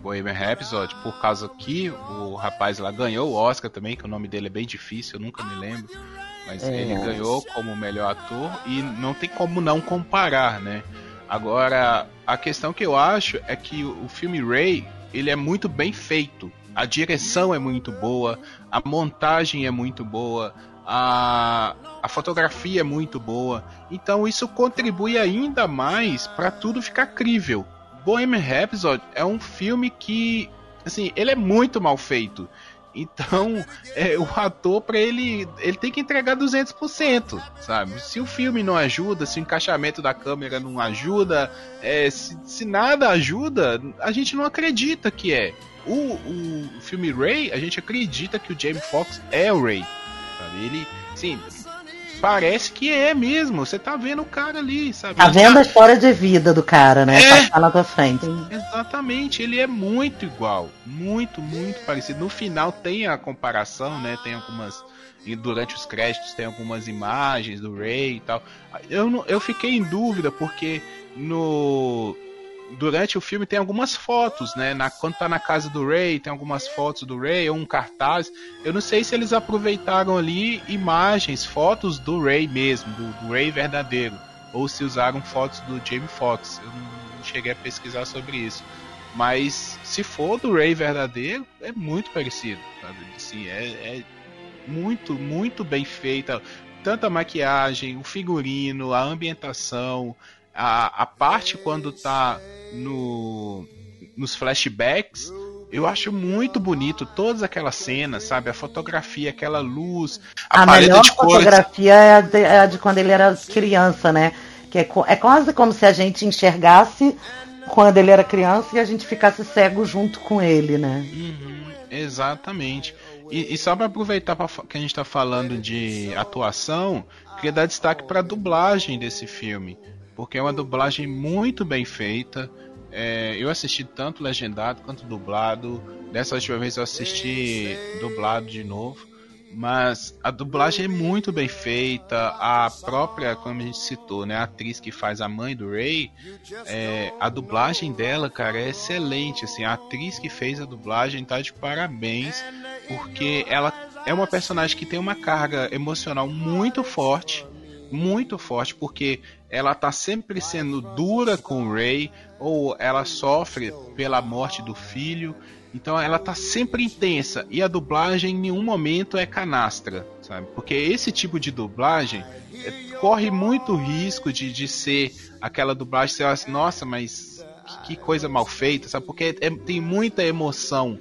Bohemian Rhapsody, por causa que o rapaz lá ganhou o Oscar também, que o nome dele é bem difícil, eu nunca me lembro. Mas é. ele ganhou como melhor ator e não tem como não comparar, né? Agora, a questão que eu acho é que o filme Ray, ele é muito bem feito. A direção é muito boa, a montagem é muito boa, a, a fotografia é muito boa. Então isso contribui ainda mais para tudo ficar crível. Bohemian Rhapsody é um filme que, assim, ele é muito mal feito. Então, é, o ator, para ele, ele tem que entregar 200%, sabe? Se o filme não ajuda, se o encaixamento da câmera não ajuda, é, se, se, nada ajuda, a gente não acredita que é. O, o, filme Ray, a gente acredita que o Jamie Foxx é o Ray, sabe? Ele, sim, Parece que é mesmo. Você tá vendo o cara ali, sabe? Tá vendo a história de vida do cara, né? É, na tua frente. Exatamente, ele é muito igual. Muito, muito parecido. No final tem a comparação, né? Tem algumas. E durante os créditos tem algumas imagens do Ray e tal. Eu, eu fiquei em dúvida porque no durante o filme tem algumas fotos, né? Na, quando tá na casa do Ray, tem algumas fotos do Ray, ou um cartaz. Eu não sei se eles aproveitaram ali imagens, fotos do Ray mesmo, do, do Ray verdadeiro, ou se usaram fotos do Jamie Foxx. Eu não, cheguei a pesquisar sobre isso. Mas se for do Ray verdadeiro, é muito parecido. Sabe? Assim, é, é muito, muito bem feita. Tanto a maquiagem, o figurino, a ambientação, a, a parte quando tá no, nos flashbacks, eu acho muito bonito todas aquelas cenas, sabe? A fotografia, aquela luz, a, a melhor fotografia é a, de, é a, de, quando ele era criança, né? Que é, é quase como se a gente enxergasse quando ele era criança e a gente ficasse cego junto com ele, né? Uhum, exatamente. E, e só para aproveitar pra, que a gente está falando de atuação, queria dar destaque para a dublagem desse filme porque é uma dublagem muito bem feita. É, eu assisti tanto legendado quanto dublado. Dessa última vez eu assisti dublado de novo. Mas a dublagem é muito bem feita. A própria, como a gente citou, né, a atriz que faz a mãe do Ray, é, a dublagem dela, cara, é excelente. Assim, a atriz que fez a dublagem tá de parabéns, porque ela é uma personagem que tem uma carga emocional muito forte muito forte, porque ela tá sempre sendo dura com o Ray, ou ela sofre pela morte do filho. Então ela tá sempre intensa. E a dublagem em nenhum momento é canastra, sabe? Porque esse tipo de dublagem é, corre muito risco de, de ser aquela dublagem, você assim, nossa, mas que, coisa mal feita, sabe? Porque é, tem muita emoção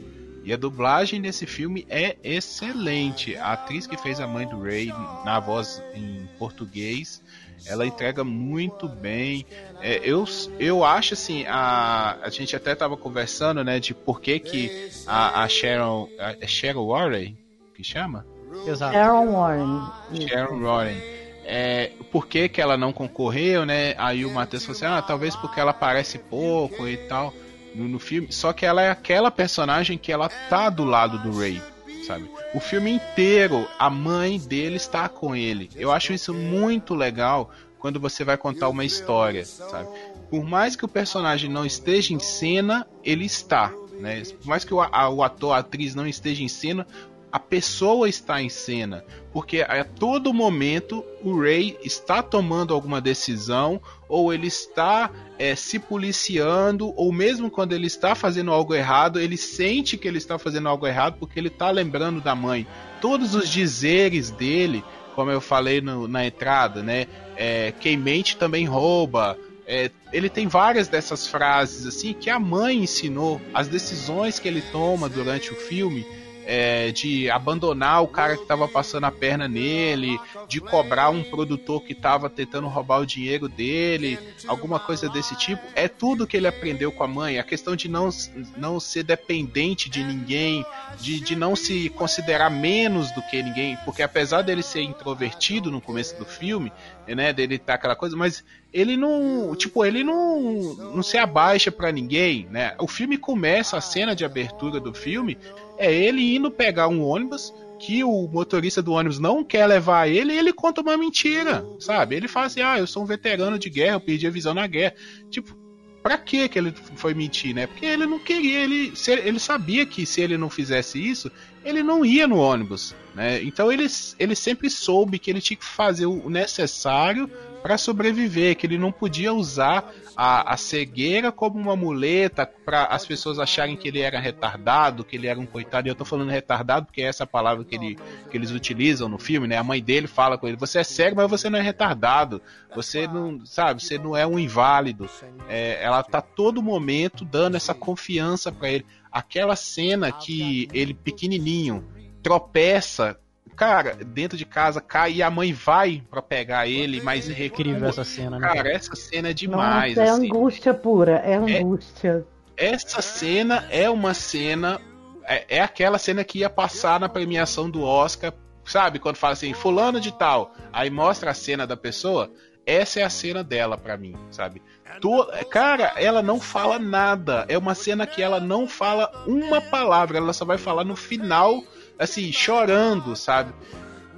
e a dublagem desse filme é excelente. A atriz que fez a mãe do Ray na voz em português, ela entrega muito bem. É, eu, eu acho assim, a, a gente até estava conversando, né, de por que, que a, a Sharon. A, é Sharon Warren que chama? Exato. Sharon Warren. Sharon Warren. É, por que, que ela não concorreu, né? Aí o Matheus falou assim: ah, talvez porque ela aparece pouco e tal no, no, filme, só que ela é aquela personagem que ela tá do lado do Ray, sabe? O filme inteiro, a mãe dele está com ele. Eu acho isso muito legal quando você vai contar uma história, sabe? Por mais que o personagem não esteja em cena, ele está, né? Por mais que o, a, o ator, a atriz não esteja em cena, a pessoa está em cena, porque a todo momento o Ray está tomando alguma decisão ou ele está é, se policiando ou mesmo quando ele está fazendo algo errado, ele sente que ele está fazendo algo errado porque ele está lembrando da mãe. Todos os dizeres dele, como eu falei no, na entrada, né? É, quem mente também rouba. É, ele tem várias dessas frases assim que a mãe ensinou, as decisões que ele toma durante o filme é, de abandonar o cara que estava passando a perna nele, de cobrar um produtor que estava tentando roubar o dinheiro dele, alguma coisa desse tipo. É tudo que ele aprendeu com a mãe. A questão de não, não ser dependente de ninguém, de, de não se considerar menos do que ninguém, porque apesar dele ser introvertido no começo do filme, né, dele tá aquela coisa, mas ele não, tipo, ele não, não se abaixa para ninguém, né? O filme começa a cena de abertura do filme é ele indo pegar um ônibus que o motorista do ônibus não quer levar ele ele conta uma mentira, sabe? Ele fala assim: "Ah, eu sou um veterano de guerra, eu perdi a visão na guerra". Tipo, Pra que que ele foi mentir, né? Porque ele não queria, ele, ele sabia que se ele não fizesse isso, ele não ia no ônibus, né? Então ele, ele sempre soube que ele tinha que fazer o necessário para sobreviver, que ele não podia usar a, a cegueira como uma muleta para as pessoas acharem que ele era retardado, que ele era um coitado. E eu tô falando retardado porque é essa palavra que, ele, que eles utilizam no filme, né? A mãe dele fala com ele: você é cego, mas você não é retardado. Você não, sabe, você não é um inválido. É, ela tá todo momento dando essa confiança para ele. Aquela cena que ele pequenininho tropeça cara, dentro de casa cai e a mãe vai para pegar ele, mas é incrível essa cena, né? Cara, essa cena é demais. Nossa, é assim. angústia pura, é, é angústia. É, essa cena é uma cena. É, é aquela cena que ia passar na premiação do Oscar, sabe? Quando fala assim, fulano de tal, aí mostra a cena da pessoa. Essa é a cena dela para mim, sabe? To... Cara, ela não fala nada. É uma cena que ela não fala uma palavra. Ela só vai falar no final assim, chorando, sabe?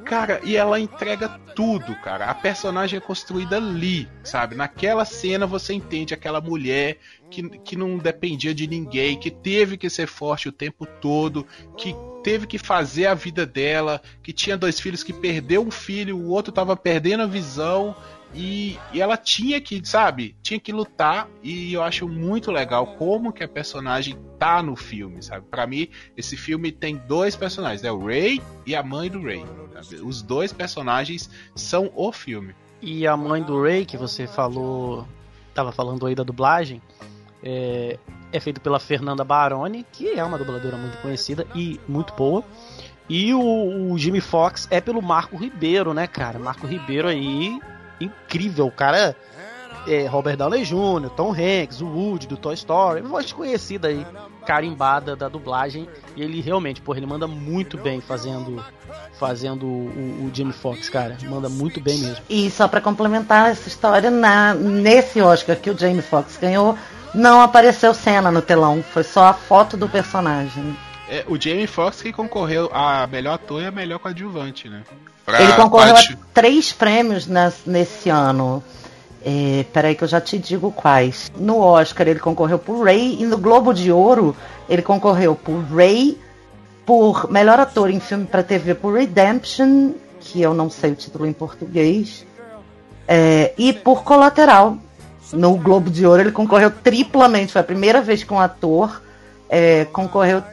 Cara, e ela entrega tudo, cara. A personagem é construída ali, sabe? Naquela cena você entende aquela mulher que, que não dependia de ninguém, que teve que ser forte o tempo todo, que teve que fazer a vida dela, que tinha dois filhos, que perdeu um filho, o outro tava perdendo a visão e, e, ela tinha que, sabe, tinha que lutar e eu acho muito legal como que a personagem tá no filme, sabe? Para mim, esse filme tem dois personagens, é o Ray e a mãe do Ray. Sabe? Os dois personagens são o filme. E a mãe do Ray, que você falou, tava falando aí da dublagem, é, é feito pela Fernanda Baroni, que é uma dubladora muito conhecida e muito boa. E o, o Jimmy Fox é pelo Marco Ribeiro, né, cara? Marco Ribeiro aí incrível. O cara é Robert Downey Jr., Tom Hanks, o Woody do Toy Story, voz conhecida aí, carimbada da dublagem. E ele realmente, porra, ele manda muito bem fazendo fazendo o, o Jimmy Fox, cara. Manda muito bem mesmo. E só para complementar essa história, na, nesse Oscar que o Jamie Foxx ganhou, não apareceu cena no telão, foi só a foto do personagem. É, o Jamie Foxx que concorreu a melhor ator e a melhor coadjuvante, né? Pra ele concorreu a três prêmios nas, nesse ano. É, peraí que eu já te digo quais. No Oscar ele concorreu por Ray e no Globo de Ouro ele concorreu por Ray, por melhor ator em filme para TV por Redemption, que eu não sei o título em português, é, e por Colateral. No Globo de Ouro ele concorreu triplamente. Foi a primeira vez que um ator é, concorreu.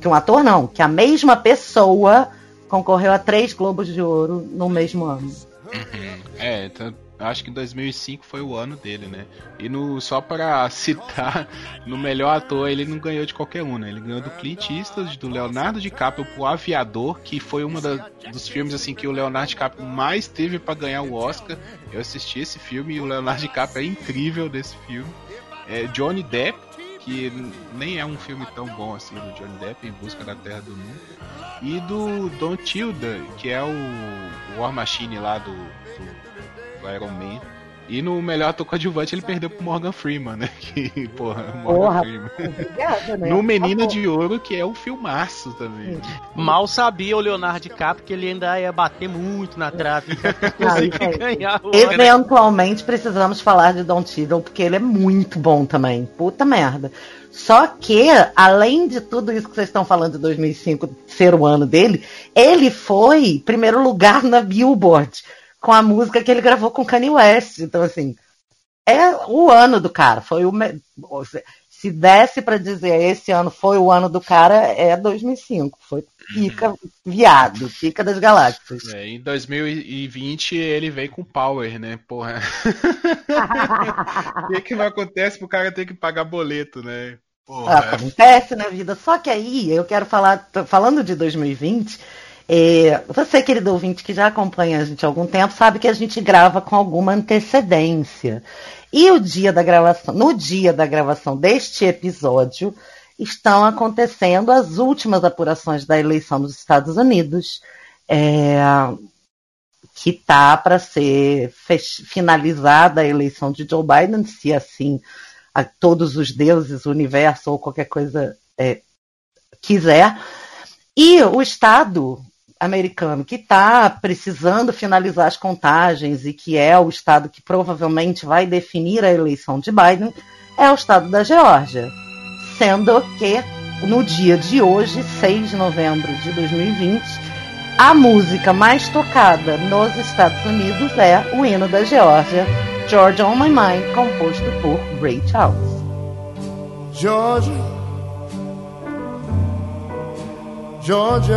Que um ator não, que a mesma pessoa concorreu a três Globos de Ouro no mesmo ano. Uhum. É, então, acho que 2005 foi o ano dele, né? E no só para citar, no melhor ator ele não ganhou de qualquer um, né? Ele ganhou do Clint Eastwood, do Leonardo DiCaprio por Aviador, que foi um dos filmes assim que o Leonardo DiCaprio mais teve para ganhar o Oscar. Eu assisti esse filme e o Leonardo DiCaprio é incrível desse filme. É, Johnny Depp que nem é um filme tão bom assim do Johnny Depp em busca da Terra do Nunca e do Don Tilda que é o, War Machine lá do, do, do Iron Man e no melhor ator coadjuvante ele perdeu pro Morgan Freeman, né? Que, porra, Morgan porra, Freeman. Obrigada, né? No Menina de Ouro, que é um filmaço também. Mal sabia o Leonardo DiCaprio que ele ainda ia bater muito na trave ganhar o Eventualmente precisamos falar de Don Tiddle, porque ele é muito bom também. Puta merda. Só que, além de tudo isso que vocês estão falando de 2005 ser o ano dele, ele foi primeiro lugar na Billboard com a música que ele gravou com Kanye West. Então, assim, é o ano do cara. Foi o. Se desse para dizer esse ano foi o ano do cara, é 2005. Foi pica viado, pica das galáxias. É, em 2020 ele veio com power, né? Porra. o que, que não acontece pro cara ter que pagar boleto, né? Porra. Acontece na vida. Só que aí eu quero falar, falando de 2020, é, você, querido ouvinte, que já acompanha a gente há algum tempo, sabe que a gente grava com alguma antecedência. E o dia da gravação, no dia da gravação deste episódio, estão acontecendo as últimas apurações da eleição dos Estados Unidos, é, que está para ser finalizada a eleição de Joe Biden, se assim a todos os deuses, o universo ou qualquer coisa é, quiser. E o Estado americano que está precisando finalizar as contagens e que é o estado que provavelmente vai definir a eleição de Biden é o estado da Geórgia. Sendo que no dia de hoje, 6 de novembro de 2020, a música mais tocada nos Estados Unidos é o hino da Geórgia, Georgia on My Mind, composto por Ray Charles. Georgia, Georgia,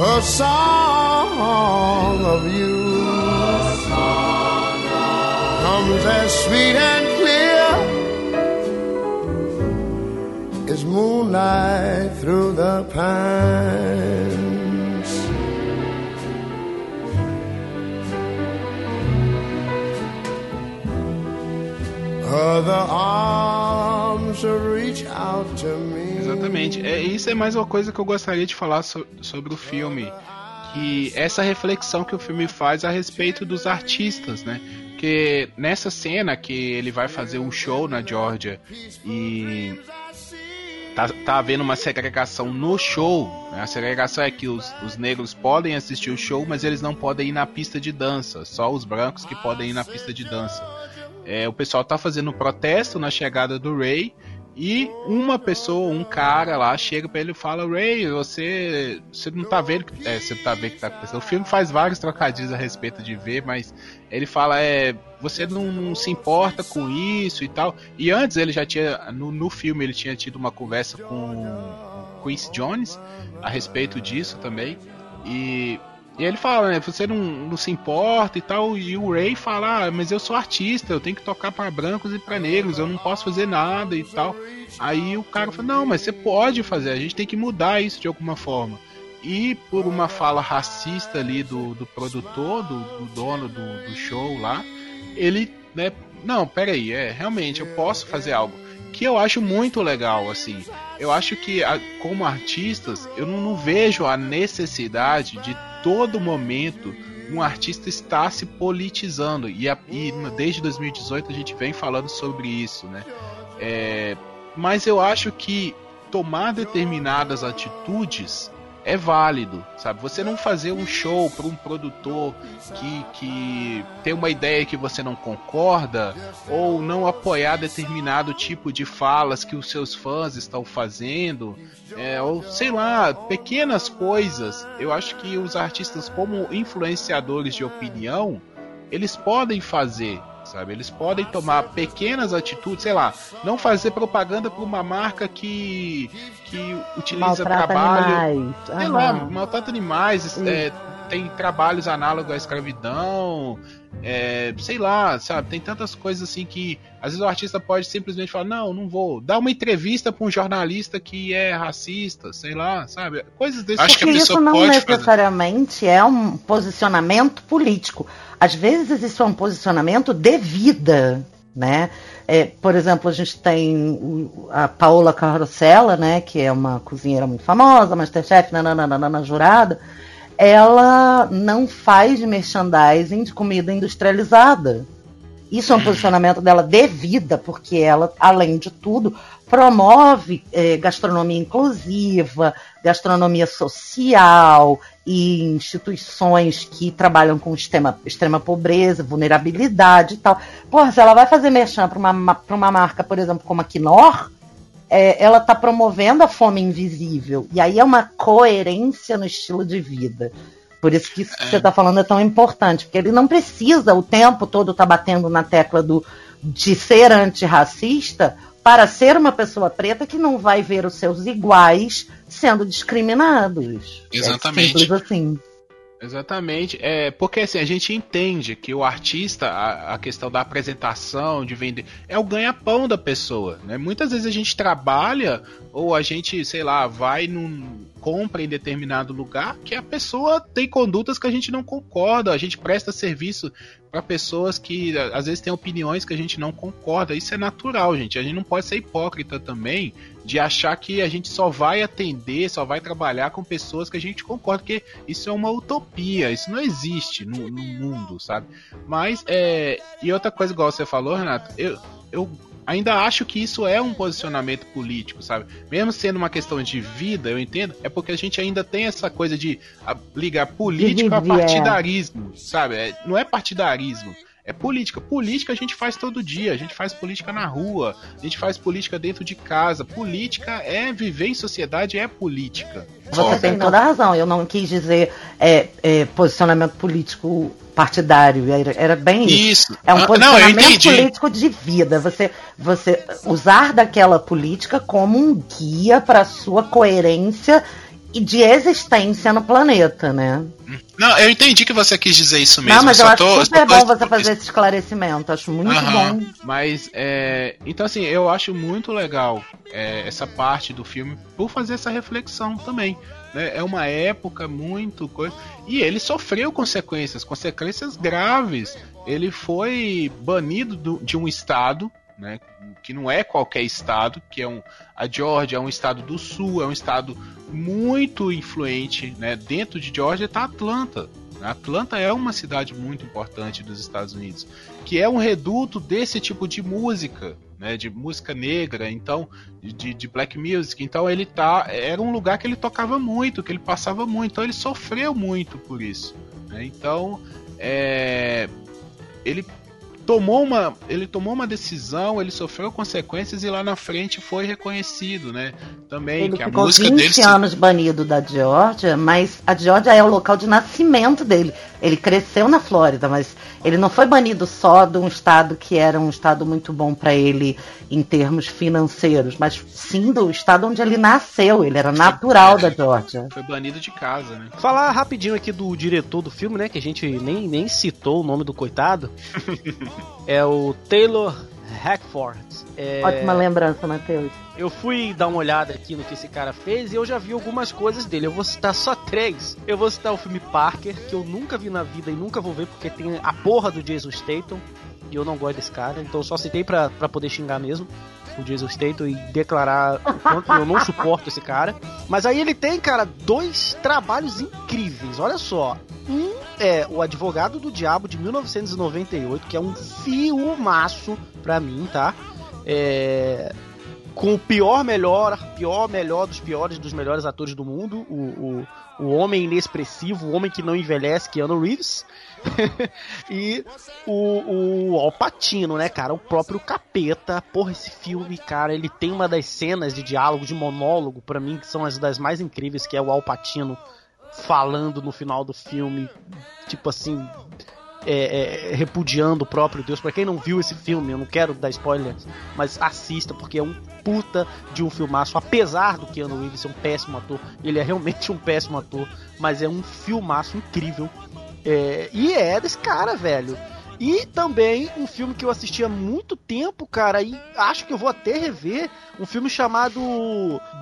a song of you comes as sweet and clear as moonlight through the pines. Other arms reach out to me. Exatamente. É, isso é mais uma coisa que eu gostaria de falar so- sobre o filme. Que essa reflexão que o filme faz a respeito dos artistas, né? Que nessa cena que ele vai fazer um show na Georgia e tá, tá havendo uma segregação no show. né? A segregação é que os, os negros podem assistir o show, mas eles não podem ir na pista de dança. Só os brancos que podem ir na pista de dança. É, o pessoal tá fazendo protesto na chegada do Ray e uma pessoa, um cara lá, chega pra ele e fala: Ray, você, você não tá vendo que é, você tá vendo que tá acontecendo. O filme faz vários trocadilhos a respeito de ver, mas ele fala: é, você não, não se importa com isso e tal. E antes ele já tinha, no, no filme, ele tinha tido uma conversa com Quincy Jones a respeito disso também. E e ele fala, né? Você não, não se importa e tal. E o Ray fala, ah, mas eu sou artista, eu tenho que tocar para brancos e para negros, eu não posso fazer nada e tal. Aí o cara fala, não, mas você pode fazer, a gente tem que mudar isso de alguma forma. E por uma fala racista ali do, do produtor, do, do dono do, do show lá, ele, né? Não, peraí, é, realmente, eu posso fazer algo que eu acho muito legal, assim. Eu acho que, como artistas, eu não, não vejo a necessidade de todo momento um artista estar se politizando. E, a- e desde 2018 a gente vem falando sobre isso, né? É, mas eu acho que tomar determinadas atitudes é válido, sabe? Você não fazer um show para um produtor que, que tem uma ideia que você não concorda ou não apoiar determinado tipo de falas que os seus fãs estão fazendo, é, ou sei lá, pequenas coisas. Eu acho que os artistas, como influenciadores de opinião, eles podem fazer, sabe? Eles podem tomar pequenas atitudes, sei lá, não fazer propaganda para uma marca que que utiliza Maltrata trabalho, animais. sei lá, maltrata animais, é, tem trabalhos análogos à escravidão, é, sei lá, sabe? Tem tantas coisas assim que às vezes o artista pode simplesmente falar: não, não vou. Dar uma entrevista para um jornalista que é racista, sei lá, sabe? Coisas desse Acho que isso não pode fazer. necessariamente é um posicionamento político. Às vezes isso é um posicionamento de vida, né? É, por exemplo, a gente tem a Paola Carosella, né, que é uma cozinheira muito famosa, Masterchef, nananana, jurada. Ela não faz merchandising de comida industrializada. Isso é um posicionamento dela de vida, porque ela, além de tudo, promove eh, gastronomia inclusiva, gastronomia social e instituições que trabalham com extrema, extrema pobreza, vulnerabilidade e tal. Porra, se ela vai fazer merchan para uma, ma- pra uma marca, por exemplo, como a Knorr, é, ela está promovendo a fome invisível. E aí é uma coerência no estilo de vida. Por isso que isso que você está falando é tão importante, porque ele não precisa o tempo todo estar batendo na tecla do, de ser antirracista para ser uma pessoa preta que não vai ver os seus iguais sendo discriminados. Exatamente. É simples assim. Exatamente. É, porque assim, a gente entende que o artista, a, a questão da apresentação, de vender, é o ganha-pão da pessoa. Né? Muitas vezes a gente trabalha, ou a gente, sei lá, vai num. compra em determinado lugar que a pessoa tem condutas que a gente não concorda, a gente presta serviço para pessoas que às vezes têm opiniões que a gente não concorda. Isso é natural, gente. A gente não pode ser hipócrita também de achar que a gente só vai atender, só vai trabalhar com pessoas que a gente concorda, porque isso é uma utopia, isso não existe no, no mundo, sabe? Mas, é, e outra coisa, igual você falou, Renato, eu, eu ainda acho que isso é um posicionamento político, sabe? Mesmo sendo uma questão de vida, eu entendo, é porque a gente ainda tem essa coisa de ligar político a partidarismo, sabe? É, não é partidarismo. É política. Política a gente faz todo dia. A gente faz política na rua. A gente faz política dentro de casa. Política é viver em sociedade, é política. Você tem toda a razão. Eu não quis dizer é, é, posicionamento político partidário. Era, era bem isso. isso. É um posicionamento ah, não, político de vida. Você, você usar daquela política como um guia para sua coerência de existência no planeta, né? Não, eu entendi que você quis dizer isso mesmo. Não, mas eu, eu acho tô, super bom você fazer esse esclarecimento. Acho muito bom. Mas, é, então assim, eu acho muito legal é, essa parte do filme por fazer essa reflexão também. Né? É uma época muito coisa. E ele sofreu consequências, consequências graves. Ele foi banido do, de um estado né, que não é qualquer estado, que é um a Georgia é um estado do sul, é um estado muito influente, né? Dentro de Georgia está Atlanta. Atlanta é uma cidade muito importante dos Estados Unidos, que é um reduto desse tipo de música, né, de música negra, então de, de, black music. Então ele tá, era um lugar que ele tocava muito, que ele passava muito, então ele sofreu muito por isso. Né? Então é, ele tomou uma, ele tomou uma decisão, ele sofreu consequências e lá na frente foi reconhecido, né? Também ele que a música 20 dele anos banido da Geórgia, mas a Geórgia é o local de nascimento dele. Ele cresceu na Flórida, mas ele não foi banido só de um estado que era um estado muito bom para ele em termos financeiros, mas sim do estado onde ele nasceu. Ele era natural da Georgia. Foi banido de casa, né? Falar rapidinho aqui do diretor do filme, né? Que a gente nem, nem citou o nome do coitado. é o Taylor Hackford. É... Ótima lembrança, Matheus. Eu fui dar uma olhada aqui no que esse cara fez e eu já vi algumas coisas dele. Eu vou citar só três. Eu vou citar o filme Parker, que eu nunca vi na vida e nunca vou ver porque tem a porra do Jason Statham. E eu não gosto desse cara, então eu só citei pra, pra poder xingar mesmo o Jason Statham e declarar o quanto eu não suporto esse cara. Mas aí ele tem, cara, dois trabalhos incríveis. Olha só. Um é O Advogado do Diabo de 1998, que é um filmaço pra mim, tá? É, com o pior melhor, pior melhor dos piores dos melhores atores do mundo, o, o, o homem inexpressivo, o homem que não envelhece, Keanu Reeves, e o, o Alpatino, né, cara, o próprio capeta, porra, esse filme, cara, ele tem uma das cenas de diálogo, de monólogo, para mim, que são as das mais incríveis, que é o Alpatino falando no final do filme, tipo assim, é, é, repudiando o próprio Deus. Para quem não viu esse filme, eu não quero dar spoiler, mas assista, porque é um puta de um filmaço. Apesar do Keanu Reeves ser um péssimo ator, ele é realmente um péssimo ator, mas é um filmaço incrível. É, e é desse cara, velho. E também um filme que eu assisti há muito tempo, cara, e acho que eu vou até rever, um filme chamado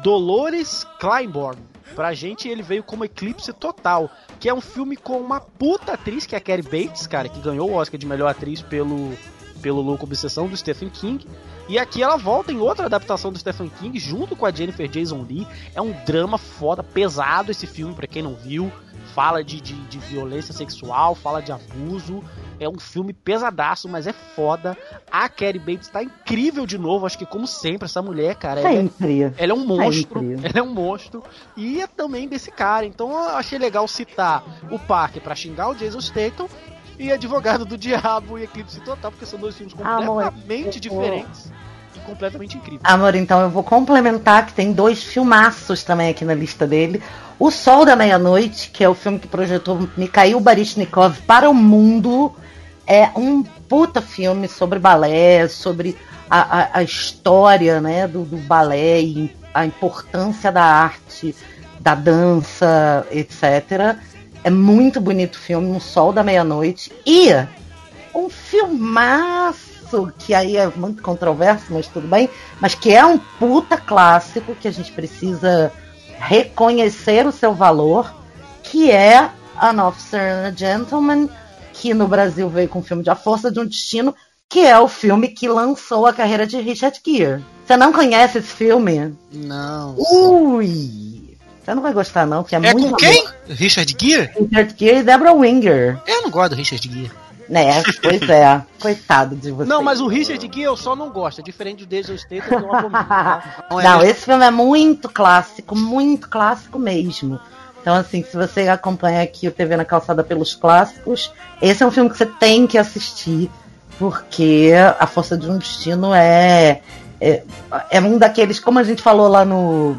Dolores Claiborne. Pra gente ele veio como Eclipse Total, que é um filme com uma puta atriz, que é a Carrie Bates, cara, que ganhou o Oscar de melhor atriz pelo pelo Louco Obsessão do Stephen King. E aqui ela volta em outra adaptação do Stephen King, junto com a Jennifer Jason Lee. É um drama foda, pesado esse filme, para quem não viu fala de, de, de, violência sexual, fala de abuso. É um filme pesadaço, mas é foda. A Carrie Bates tá incrível de novo, acho que como sempre, essa mulher, cara. Ela é, ela é um monstro. Sempre. Ela é um monstro. E é também desse cara. Então eu achei legal citar o Parker para xingar o Jason Statham e Advogado do Diabo e Eclipse Total, porque são dois filmes completamente Amor, diferentes. e Completamente incríveis. Amor, então eu vou complementar que tem dois filmaços também aqui na lista dele. O Sol da Meia-Noite, que é o filme que projetou Mikhail Baryshnikov para o mundo, é um puta filme sobre balé, sobre a, a, a história né, do, do balé e a importância da arte, da dança, etc. É muito bonito o filme, Um Sol da Meia-Noite. E um filmaço, que aí é muito controverso, mas tudo bem. Mas que é um puta clássico que a gente precisa reconhecer o seu valor, que é An Officer and a Gentleman, que no Brasil veio com o filme de A Força de um Destino, que é o filme que lançou a carreira de Richard Gere. Você não conhece esse filme? Não. Ui! Você não vai gostar não, porque é, É muito com quem? Richard Gere? Richard Gere e Deborah Winger. Eu não gosto do Richard Gere. Né, pois é. Coitado de você. Não, mas o Richard Gere eu só não gosto. É diferente do Jason Statham, que eu abomino, tá? Não, é Não, mesmo? esse filme é muito clássico, muito clássico mesmo. Então, assim, se você acompanha aqui o TV na Calçada pelos clássicos, esse é um filme que você tem que assistir, porque A Força de um Destino é, é, é um daqueles, como a gente falou lá no,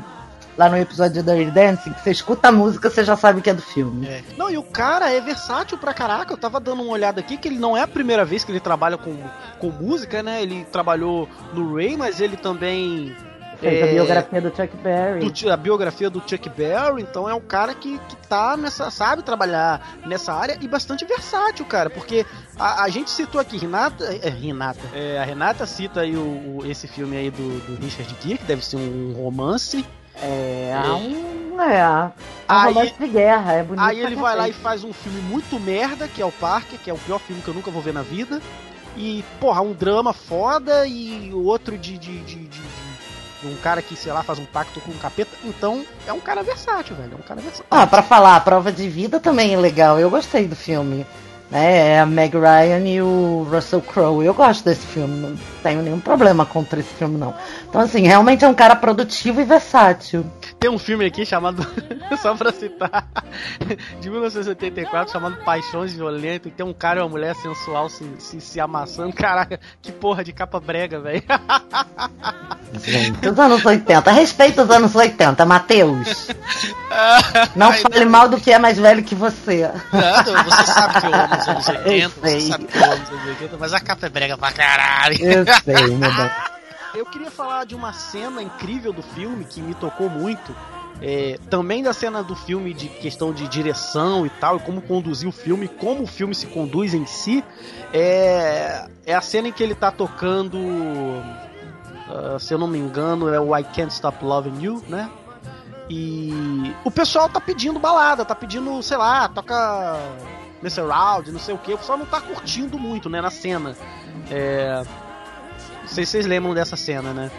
lá no episódio da Dirty Dancing, que você escuta a música, você já sabe que é do filme. É. Não, e o cara é versátil pra caraca. Eu tava dando uma olhada aqui que ele não é a primeira vez que ele trabalha com, com música, né? Ele trabalhou no Ray, mas ele também. Fez a é, biografia do Chuck Berry. do- a biografia do Chuck Berry, então é um cara que, que tá nessa, sabe trabalhar nessa área e bastante versátil, cara, porque a, a gente citou aqui Renata, é, Renata, é, a Renata cita aí o, o- esse filme aí do, do Richard Gere, que deve ser um romance, É, um, é, um Aí- romance de guerra, é bonito. aí ele vai lá e faz um filme muito merda, que é o Parque, que é o pior filme que eu nunca vou ver na vida, e, porra, um drama foda e outro de, de, de, de- de um cara que, sei lá, faz um pacto com um capeta, então é um cara versátil, velho, é um cara versátil. Ah, pra falar, a prova de vida também é legal. Eu gostei do filme. Né? É a Meg Ryan e o Russell Crowe. Eu gosto desse filme, não tenho nenhum problema contra esse filme, não. Então, assim, realmente é um cara produtivo e versátil. Tem um filme aqui chamado, só pra citar, de 1984, chamado Paixões Violentas, e tem um cara e uma mulher sensual se, se, se amassando. Caraca, que porra de capa brega, velho. Gente, os anos 80. Respeita os anos 80, Matheus. Não Ai, fale mal do que é mais velho que você. Não, você sabe que eu amo os anos 80, Eu você sabe que eu amo os anos 80, mas a capa é brega pra caralho. Eu sei, meu Deus. Eu queria falar de uma cena incrível do filme que me tocou muito. É, também da cena do filme de questão de direção e tal, e como conduzir o filme, como o filme se conduz em si, é, é a cena em que ele tá tocando, ah, se eu não me engano, é o I Can't Stop Loving You, né? E o pessoal tá pedindo balada, tá pedindo, sei lá, toca Mr. Round, não sei o que, o pessoal não tá curtindo muito, né, na cena. É, não sei se vocês lembram dessa cena, né?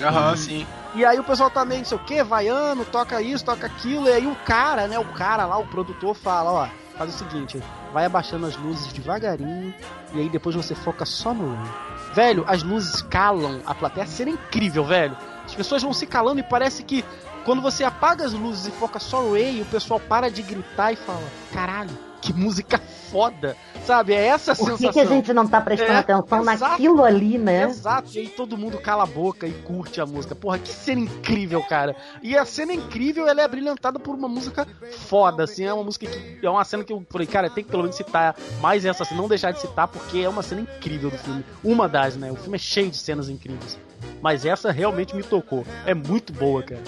Aham, sim. E aí o pessoal tá meio não sei o que, vaiando, toca isso, toca aquilo, e aí o cara, né, o cara lá, o produtor fala, ó, faz o seguinte, vai abaixando as luzes devagarinho, e aí depois você foca só no Ray. Velho, as luzes calam a plateia, a cena é incrível, velho. As pessoas vão se calando e parece que quando você apaga as luzes e foca só no Ray, o pessoal para de gritar e fala, caralho, que música foda, sabe? É essa a Por sensação. que, que a gente não tá prestando É, atenção exato. naquilo ali, né? Exato, e aí todo mundo cala a boca e curte a música. Porra, que cena incrível, cara. E a cena incrível, ela é brilhantada por uma música foda, assim. É uma música que. É uma cena que eu falei, cara, tem que pelo menos citar mais essa, assim, não deixar de citar, porque é uma cena incrível do filme. Uma das, né? O filme é cheio de cenas incríveis. Mas essa realmente me tocou. É muito boa, cara.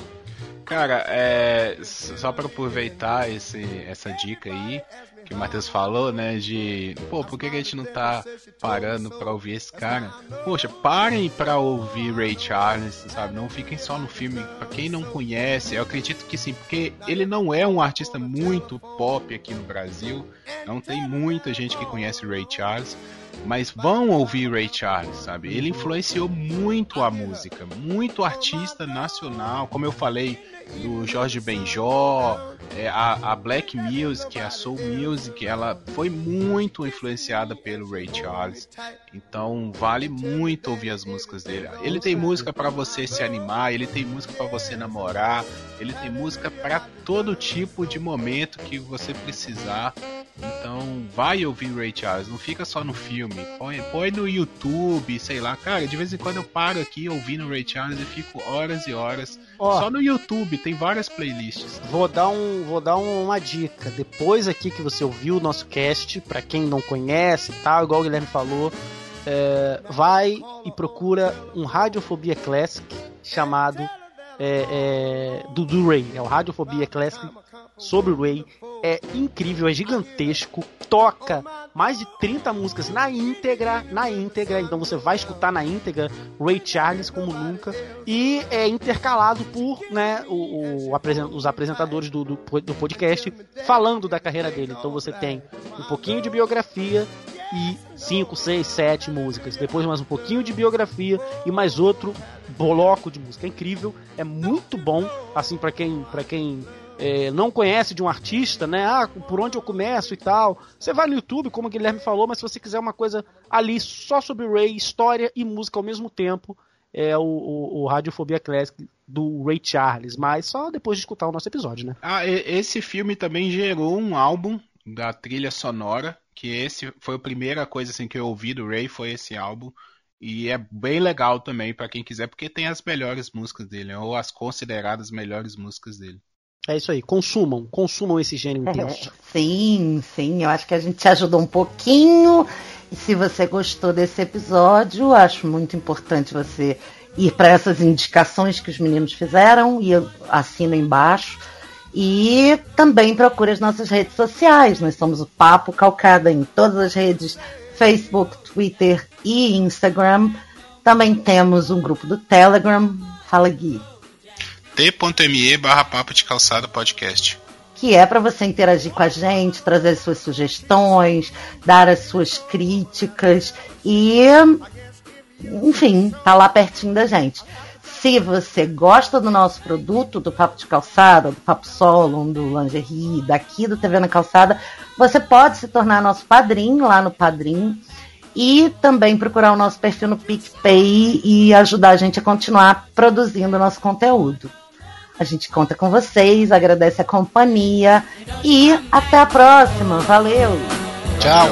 Cara, é, só pra aproveitar esse, essa dica aí que o Matheus falou, né? De pô, por que, a gente não tá parando pra ouvir esse cara? Poxa, parem pra ouvir Ray Charles, sabe? Não fiquem só no filme. Pra quem não conhece, eu acredito que sim, porque ele não é um artista muito pop aqui no Brasil. Não tem muita gente que conhece Ray Charles. Mas vão ouvir Ray Charles, sabe? Ele influenciou muito a música, muito artista nacional, como eu falei, do Jorge Benjó, é, a, a Black Music, a Soul Music, ela foi muito influenciada pelo Ray Charles. Então vale muito ouvir as músicas dele. Ele tem música para você se animar, ele tem música para você namorar, ele tem música para todo tipo de momento que você precisar. Então vai ouvir Ray Charles, não fica só no filme, põe, põe no YouTube, sei lá. Cara, de vez em quando eu paro aqui ouvindo Ray Charles e fico horas e horas. Ó. Só no YouTube, tem várias playlists. Vou dar, um, vou dar uma dica. Depois aqui que você ouviu o nosso cast, pra quem não conhece e tal, igual o Guilherme falou, é, vai e procura um Radiofobia Classic chamado é, é, do. É o Radiofobia Classic sobre o Ray. é incrível, é gigantesco, toca mais de 30 músicas na íntegra, na íntegra, então você vai escutar na íntegra Ray Charles como nunca, e é intercalado por né, o, o os apresentadores do, do, do podcast falando da carreira dele. Então você tem um pouquinho de biografia e 5, 6, 7 músicas. Depois mais um pouquinho de biografia e mais outro bloco de música. É incrível, é muito bom, assim, para quem, pra quem é, não conhece de um artista, né? Ah, por onde eu começo e tal. Você vai no YouTube, como o Guilherme falou, mas se você quiser uma coisa ali só sobre Ray, história e música ao mesmo tempo, é o, o, o Radiofobia Classic do Ray Charles, mas só depois de escutar o nosso episódio, né? Ah, esse filme também gerou um álbum da trilha sonora, que esse foi a primeira coisa assim que eu ouvi do Ray, foi esse álbum. E é bem legal também para quem quiser, porque tem as melhores músicas dele, ou as consideradas melhores músicas dele. É isso aí, consumam, consumam esse gênio intenso. sim, sim, eu acho que a gente te ajudou um pouquinho. E se você gostou desse episódio, acho muito importante você ir para essas indicações que os meninos fizeram e assina embaixo. E também procure as nossas redes sociais. Nós somos o Papo Calcada em todas as redes: Facebook, Twitter e Instagram. Também temos um grupo do Telegram. Fala, Gui t.me barra papo de calçada podcast. Que é para você interagir com a gente, trazer as suas sugestões, dar as suas críticas e, enfim, tá lá pertinho da gente. Se você gosta do nosso produto, do Papo de Calçada, do Papo Solo, do Lingerie, daqui do TV na Calçada, você pode se tornar nosso padrinho lá no Padrim e também procurar o nosso perfil no PicPay e ajudar a gente a continuar produzindo nosso conteúdo. A gente conta com vocês, agradece a companhia e até a próxima. Valeu! Tchau!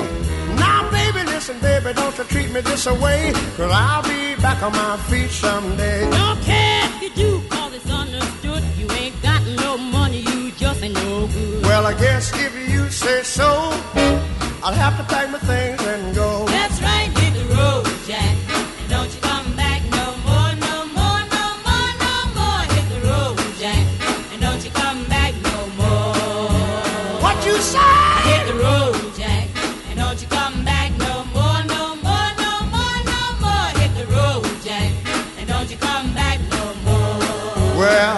Now, baby, listen, baby, don't you treat me this away, cause I'll be back on my feet someday. Don't care if you do, cause it's understood. You ain't got no money, you just ain't no good. Well, I guess if you say so, I'll have to pack my things Well,